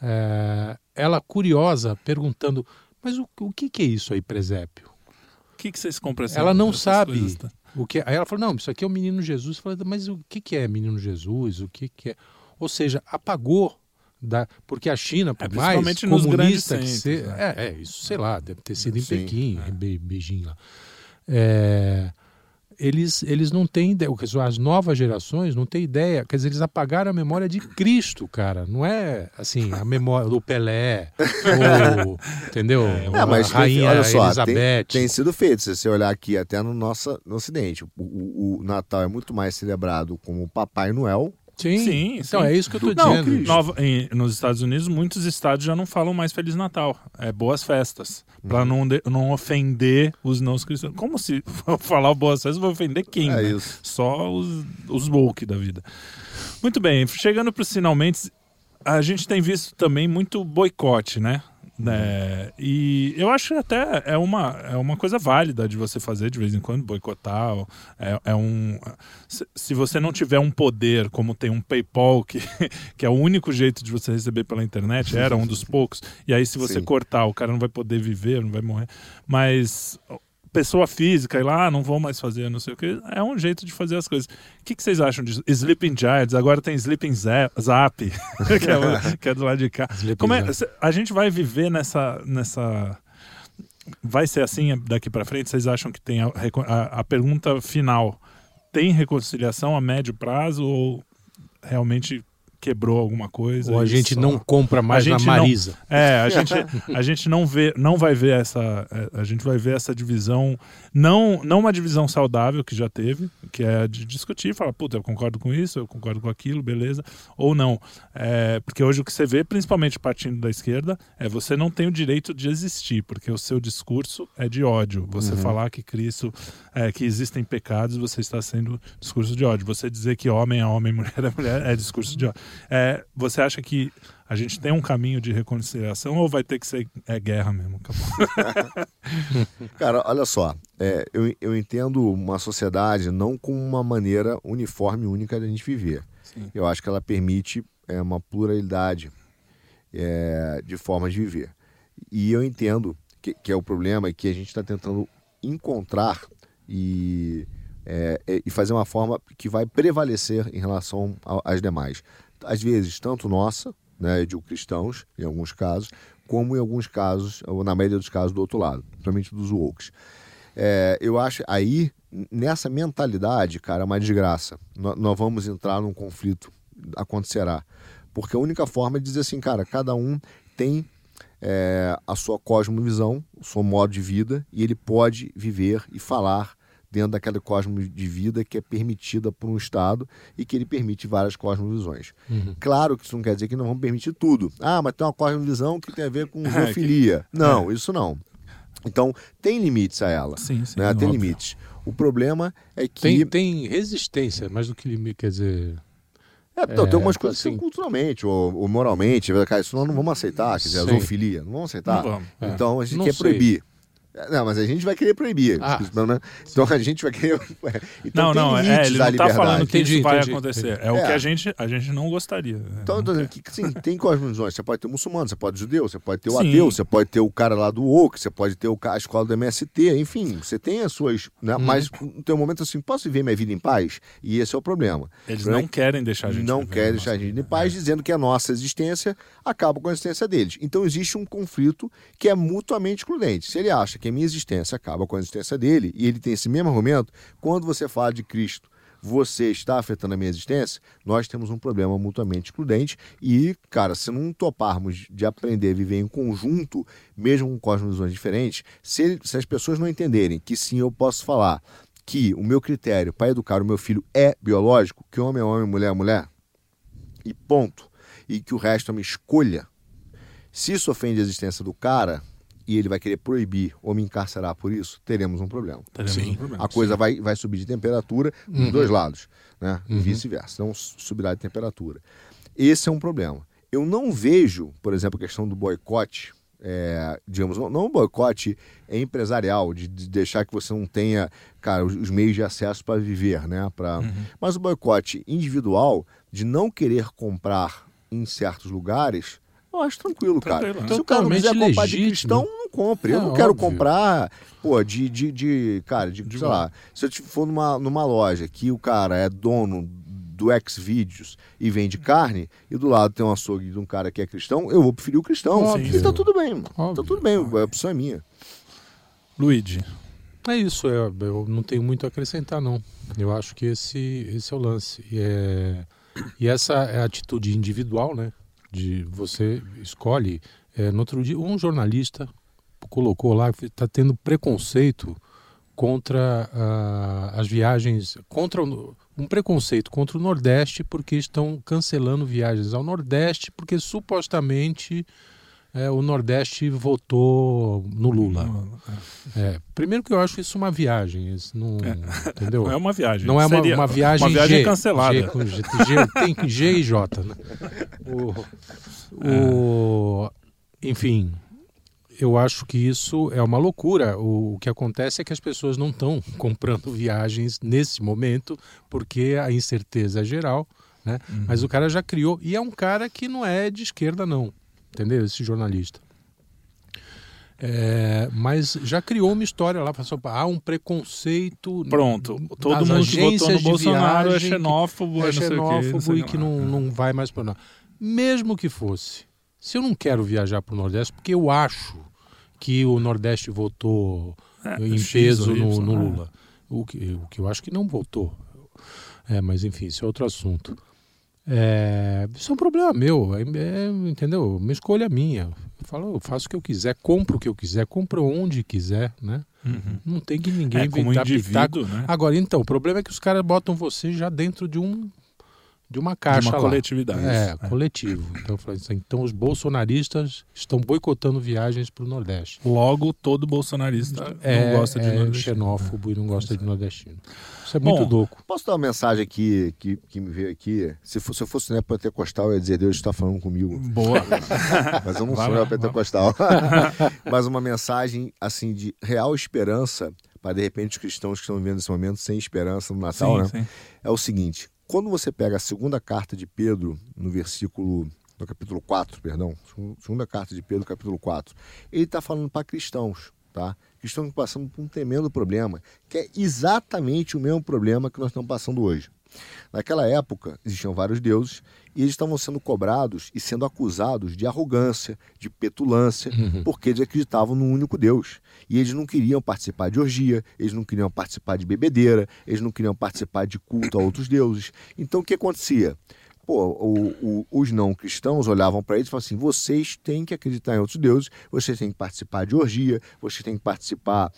É, ela curiosa, perguntando: mas o, o que, que é isso aí, presépio? O que, que vocês compram assim? Ela não sabe. Coisas, tá? o que, aí ela falou: não, isso aqui é o menino Jesus. Eu falei, mas o que, que é menino Jesus? O que, que é? Ou seja, apagou. Da, porque a China, por é, mais comunista que seja. Né? É, é, isso, sei lá, deve ter sido em Sim, Pequim, é. Beijing lá. É, eles, eles não têm ideia, as novas gerações não têm ideia, quer dizer, eles apagaram a memória de Cristo, cara, não é assim, a memória do Pelé, ou, entendeu? É, mas Rainha tem, olha só, Elizabeth. Tem, tem, sido feito, se você olhar aqui até no nosso no Ocidente, o, o, o Natal é muito mais celebrado como Papai Noel Sim, sim, então sim. é isso que eu estou dizendo. Nova, em, nos Estados Unidos, muitos estados já não falam mais Feliz Natal. É boas festas. Para uhum. não, não ofender os não cristãos. Como se falar boas festas, vou ofender quem? É né? isso. Só os, os woke da vida. Muito bem, chegando para os finalmente, a gente tem visto também muito boicote, né? É, e eu acho que até é uma, é uma coisa válida de você fazer de vez em quando, boicotar. É, é um, se, se, você não tiver um poder, como tem um PayPal, que, que é o único jeito de você receber pela internet, era um dos poucos, e aí se você Sim. cortar, o cara não vai poder viver, não vai morrer. Mas pessoa física e lá, ah, não vou mais fazer, não sei o que. É um jeito de fazer as coisas. O que, que vocês acham de Sleeping Giants? Agora tem Sleeping Zap, que, é, que, é, do lado de cá. Como é, a gente vai viver nessa, nessa. Vai ser assim daqui para frente? Vocês acham que tem a, a, a pergunta final? Tem reconciliação a médio prazo ou realmente quebrou alguma coisa. Ou a gente só... não compra mais na Marisa. Não, é, a gente, a gente não vê, não vai ver essa, é, a gente vai ver essa divisão, não, não uma divisão saudável que já teve, que é de discutir, falar, puta, eu concordo com isso, eu concordo com aquilo, beleza, ou não. É, porque hoje o que você vê, principalmente partindo da esquerda, é você não tem o direito de existir, porque o seu discurso é de ódio. Você uhum. falar que Cristo, é, que existem pecados, você está sendo discurso de ódio. Você dizer que homem é homem, mulher é mulher, é discurso de ódio. É, você acha que a gente tem um caminho de reconciliação ou vai ter que ser é, guerra mesmo? Cara, olha só, é, eu, eu entendo uma sociedade não com uma maneira uniforme única de a gente viver. Sim. Eu acho que ela permite é, uma pluralidade é, de formas de viver. E eu entendo que, que é o problema e que a gente está tentando encontrar e, é, é, e fazer uma forma que vai prevalecer em relação às demais. Às vezes, tanto nossa, né, de cristãos, em alguns casos, como em alguns casos, ou na maioria dos casos, do outro lado, principalmente dos woke. É, eu acho aí, nessa mentalidade, cara, é uma desgraça. Nós, nós vamos entrar num conflito, acontecerá. Porque a única forma é dizer assim, cara, cada um tem é, a sua cosmovisão, o seu modo de vida, e ele pode viver e falar dentro daquela cosmo de vida que é permitida por um Estado e que ele permite várias cosmovisões. Uhum. Claro que isso não quer dizer que não vamos permitir tudo. Ah, mas tem uma cosmovisão que tem a ver com zoofilia. não, é. isso não. Então, tem limites a ela. Sim, sim. Né? Tem limites. O problema é que. Tem, tem resistência, mais do que limite, quer dizer. É, então, é, tem algumas coisas assim, que culturalmente ou, ou moralmente, cara, isso nós não vamos aceitar, quer dizer, a zoofilia, não vamos aceitar. Não vamos. Então a gente não quer sei. proibir. Não, mas a gente vai querer proibir. Ah. Né? Então a gente vai querer. Então, não, não, é, ele não está falando que entendi, isso vai entendi, acontecer. Entendi. É o é. que a gente, a gente não gostaria. Então, eu tô dizendo que sim, tem cosmovisões. Você pode ter muçulmano, você pode ter judeu, você pode ter o sim. ateu, você pode ter o cara lá do OC, você pode ter o, a escola do MST, enfim, você tem as suas. Né? Hum. Mas tem um momento assim, posso viver minha vida em paz? E esse é o problema. Eles não querem deixar a gente. Não querem deixar a gente em paz, é. dizendo que a nossa existência acaba com a existência deles. Então existe um conflito que é mutuamente excludente. Se ele acha que a minha existência acaba com a existência dele, e ele tem esse mesmo argumento, quando você fala de Cristo, você está afetando a minha existência, nós temos um problema mutuamente excludente. E, cara, se não toparmos de aprender a viver em conjunto, mesmo com cosmovisões diferentes, se, se as pessoas não entenderem que sim, eu posso falar que o meu critério para educar o meu filho é biológico, que homem é homem, mulher é mulher, e ponto, e que o resto é uma escolha, se isso ofende a existência do cara, e ele vai querer proibir ou me encarcerar por isso, teremos um problema. Teremos sim. um problema. A coisa vai, vai subir de temperatura dos uhum. dois lados, né? Uhum. E vice-versa. Então subirá de temperatura. Esse é um problema. Eu não vejo, por exemplo, a questão do boicote, é, digamos, não um boicote empresarial, de, de, deixar que você não tenha, cara, os, os meios de acesso para viver, né? Pra, uhum. Mas o boicote individual, de não querer comprar em certos lugares, eu acho tranquilo, cara. Tranquilo. Se o cara não quiser comprar de cristão, não compre. Eu é, não quero óbvio. comprar, pô, de, de, de cara, de, de sei lá, se eu for numa, numa loja que o cara é dono do Xvideos e vende carne, e do lado tem um açougue de um cara que é cristão, eu vou preferir o cristão. Óbvio. E tá tudo bem, Óbvio. tá tudo bem, a opção é minha. Luigi. É isso, eu, eu não tenho muito a acrescentar, não. Eu acho que esse, esse é o lance. E, é, e essa é a atitude individual, né? de você escolhe. É, no outro dia, um jornalista colocou lá que está tendo preconceito contra uh, as viagens, contra um preconceito contra o Nordeste porque estão cancelando viagens ao Nordeste porque supostamente é, o Nordeste votou no Lula. É, primeiro que eu acho isso uma viagem, isso não, é. entendeu? Não é uma viagem. Não é uma, uma viagem, uma viagem G, cancelada. G, com G, G, tem G e J. Né? O, o, enfim, eu acho que isso é uma loucura. O, o que acontece é que as pessoas não estão comprando viagens nesse momento porque a incerteza é geral. Né? Uhum. Mas o cara já criou, e é um cara que não é de esquerda, não entendeu? Esse jornalista. É, mas já criou uma história lá, falou, há um preconceito. Pronto, todo mundo que votou no Bolsonaro é xenófobo, é xenófobo e que não, não vai mais para nós. Mesmo que fosse, se eu não quero viajar para o Nordeste, porque eu acho que o Nordeste votou é, em peso no, no, Lula, o que, o que eu acho que não votou. É, mas enfim, isso é outro assunto. É, isso é um problema meu, é, é, entendeu? Uma escolha minha. Eu falo, eu faço o que eu quiser, compro o que eu quiser, compro onde quiser, né? Uhum. Não tem que ninguém é, inventar pitaco. Né? Agora, então, o problema é que os caras botam você já dentro de um de uma caixa de uma lá. coletividade. É, coletivo. Então, eu falei assim, então os bolsonaristas estão boicotando viagens para o Nordeste. Logo, todo bolsonarista É, não gosta de é nordestino. xenófobo e não gosta de nordestino. Isso é Bom, muito louco. Posso dar uma mensagem aqui que, que me veio aqui? Se, fosse, se eu fosse né, pentecostal, eu ia dizer Deus está falando comigo. Boa. Mas eu não Vai sou né, pentecostal. Mas uma mensagem assim de real esperança para de repente os cristãos que estão vivendo esse momento sem esperança no Natal, sim, né? sim. É o seguinte: quando você pega a segunda carta de Pedro, no versículo. No capítulo 4, perdão. Segunda carta de Pedro, capítulo 4. Ele está falando para cristãos, tá? Cristãos passando por um tremendo problema, que é exatamente o mesmo problema que nós estamos passando hoje. Naquela época, existiam vários deuses e eles estavam sendo cobrados e sendo acusados de arrogância, de petulância, porque eles acreditavam no único Deus. E eles não queriam participar de orgia, eles não queriam participar de bebedeira, eles não queriam participar de culto a outros deuses. Então o que acontecia? Pô, o- o- os não cristãos olhavam para eles e falavam assim: vocês têm que acreditar em outros deuses, vocês têm que participar de orgia, vocês têm que participar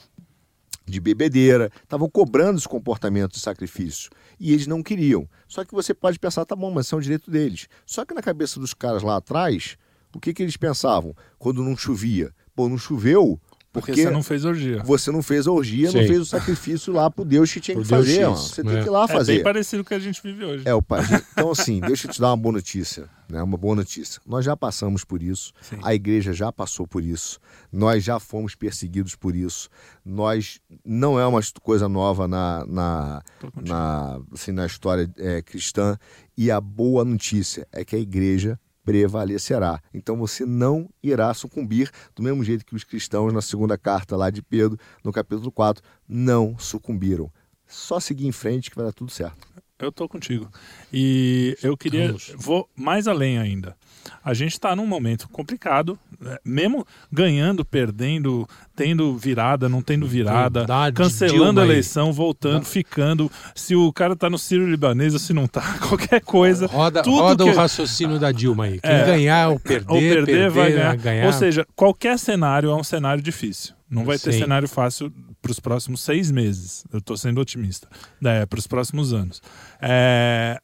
de bebedeira, estavam cobrando esse comportamento de sacrifício. E eles não queriam. Só que você pode pensar, tá bom, mas isso é um direito deles. Só que na cabeça dos caras lá atrás, o que, que eles pensavam quando não chovia? Pô, não choveu Porque, porque você não fez orgia. você não fez a orgia, não Sim. fez o sacrifício lá pro Deus que tinha Pro que Deus fazer. Você tem né? que ir lá É fazer. bem parecido com o que a gente vive hoje. É, o pai. Então, assim, deixa eu te dar uma boa notícia. Né? Uma boa notícia. Nós já passamos por isso. Sim. A igreja já passou por isso. Nós já fomos perseguidos por isso. Nós não é uma coisa nova na, na, na, assim, na história é, cristã. E a boa notícia é que a igreja prevalecerá. Então você não irá sucumbir do mesmo jeito que os cristãos na segunda carta lá de Pedro, no capítulo 4, não sucumbiram. Só seguir em frente que vai dar tudo certo. Eu tô contigo. E eu queria. Vou mais além ainda. A gente está num momento complicado, né? mesmo ganhando, perdendo, tendo virada, não tendo virada, Dá de cancelando a aí. eleição, voltando, ficando. Se o cara tá no Sírio Libanês ou se não tá, qualquer coisa. Roda, roda que- o raciocínio da Dilma aí. Quem É. ganhar ou perder, ou perder, vai ganhar. ganhar. Ou seja, qualquer cenário é um cenário difícil. Não vai ter Sim. cenário fácil para os próximos seis meses. Eu estou sendo otimista. É, para os próximos anos. É,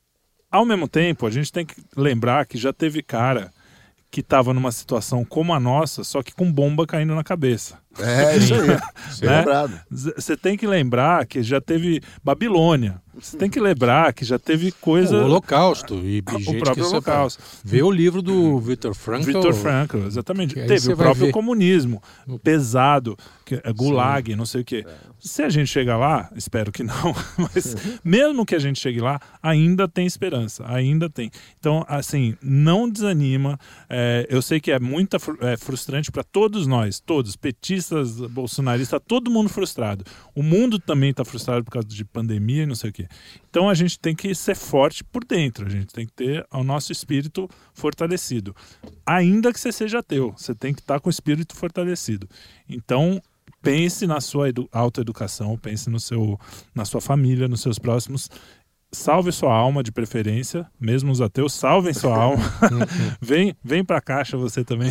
ao mesmo tempo, a gente tem que lembrar que já teve cara que estava numa situação como a nossa, só que com bomba caindo na cabeça. É isso aí. Né? Lembrado. Você tem que lembrar que já teve Babilônia. Você tem que lembrar que já teve coisa. o Holocausto. E, e o gente próprio que Holocausto. Vê o livro do Victor Frankl. Victor Frankl, exatamente. Teve o próprio ver. comunismo pesado, que é Gulag, não sei o quê. Se a gente chegar lá, espero que não, mas mesmo que a gente chegue lá, ainda tem esperança, ainda tem. Então, assim, não desanima. É, eu sei que é muito frustrante para todos nós, todos, petistas, bolsonaristas, todo mundo frustrado. O mundo também está frustrado por causa de pandemia e não sei o quê. Então a gente tem que ser forte por dentro, a gente tem que ter o nosso espírito fortalecido. Ainda que você seja ateu, você tem que estar com o espírito fortalecido. Então, pense na sua edu- autoeducação, pense no seu, na sua família, nos seus próximos. Salve sua alma de preferência, mesmo os ateus, salvem sua alma. vem vem para a caixa você também?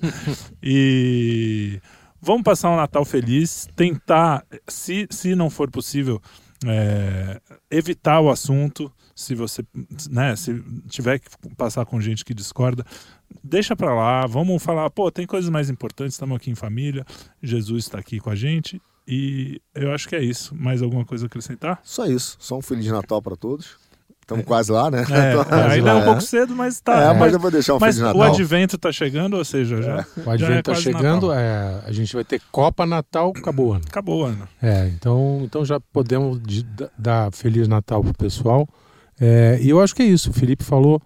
E vamos passar um Natal feliz, tentar, se, se não for possível, é, evitar o assunto. Se você né, se tiver que passar com gente que discorda, deixa pra lá. Vamos falar, pô, tem coisas mais importantes. Estamos aqui em família. Jesus está aqui com a gente. E eu acho que é isso. Mais alguma coisa a acrescentar? Só isso. Só um Feliz Natal para todos. Estamos quase lá, né? É, Então, ainda é um é. pouco cedo, mas tá. É, mas mas eu vou deixar um mas Feliz o Natal. advento tá chegando, ou seja, já, O já advento é tá chegando, é, a gente vai ter Copa Natal, acabou o ano. Acabou o ano. É, então, então já podemos de- da- dar Feliz Natal pro pessoal. É, e eu acho que é isso, o Felipe falou,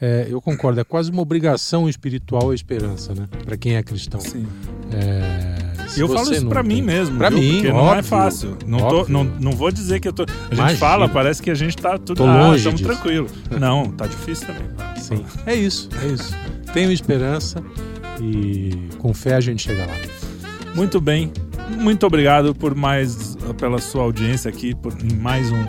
é, eu concordo, é quase uma obrigação espiritual a esperança, né? Para quem é cristão. Sim. É, eu falo isso não pra mim mesmo. Viu? mim, Porque não é óbvio, fácil. Não, tô, óbvio. não, não vou dizer que eu tô. A gente Imagina. fala, parece que a gente tá tudo. Tô ah, longe estamos disso. tranquilo. Não, tá difícil também. Sim, é isso, é isso. Tenho esperança e com fé a gente chega lá. Muito bem. Muito obrigado por mais pela sua audiência aqui por, em mais um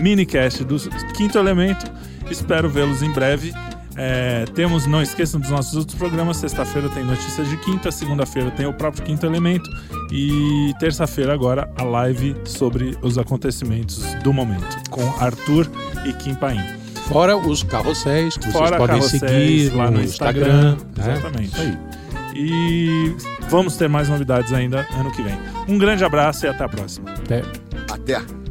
minicast do Quinto Elemento. Espero vê-los em breve. É, temos, não esqueçam dos nossos outros programas. Sexta-feira tem notícias de quinta, segunda-feira tem o próprio Quinto Elemento e terça-feira agora a live sobre os acontecimentos do momento com Arthur e Kim Paim. Fora os carrosséis que Fora vocês podem seguir lá no Instagram. né? Exatamente. Isso aí. E vamos ter mais novidades ainda ano que vem. Um grande abraço e até a próxima. Até. Até.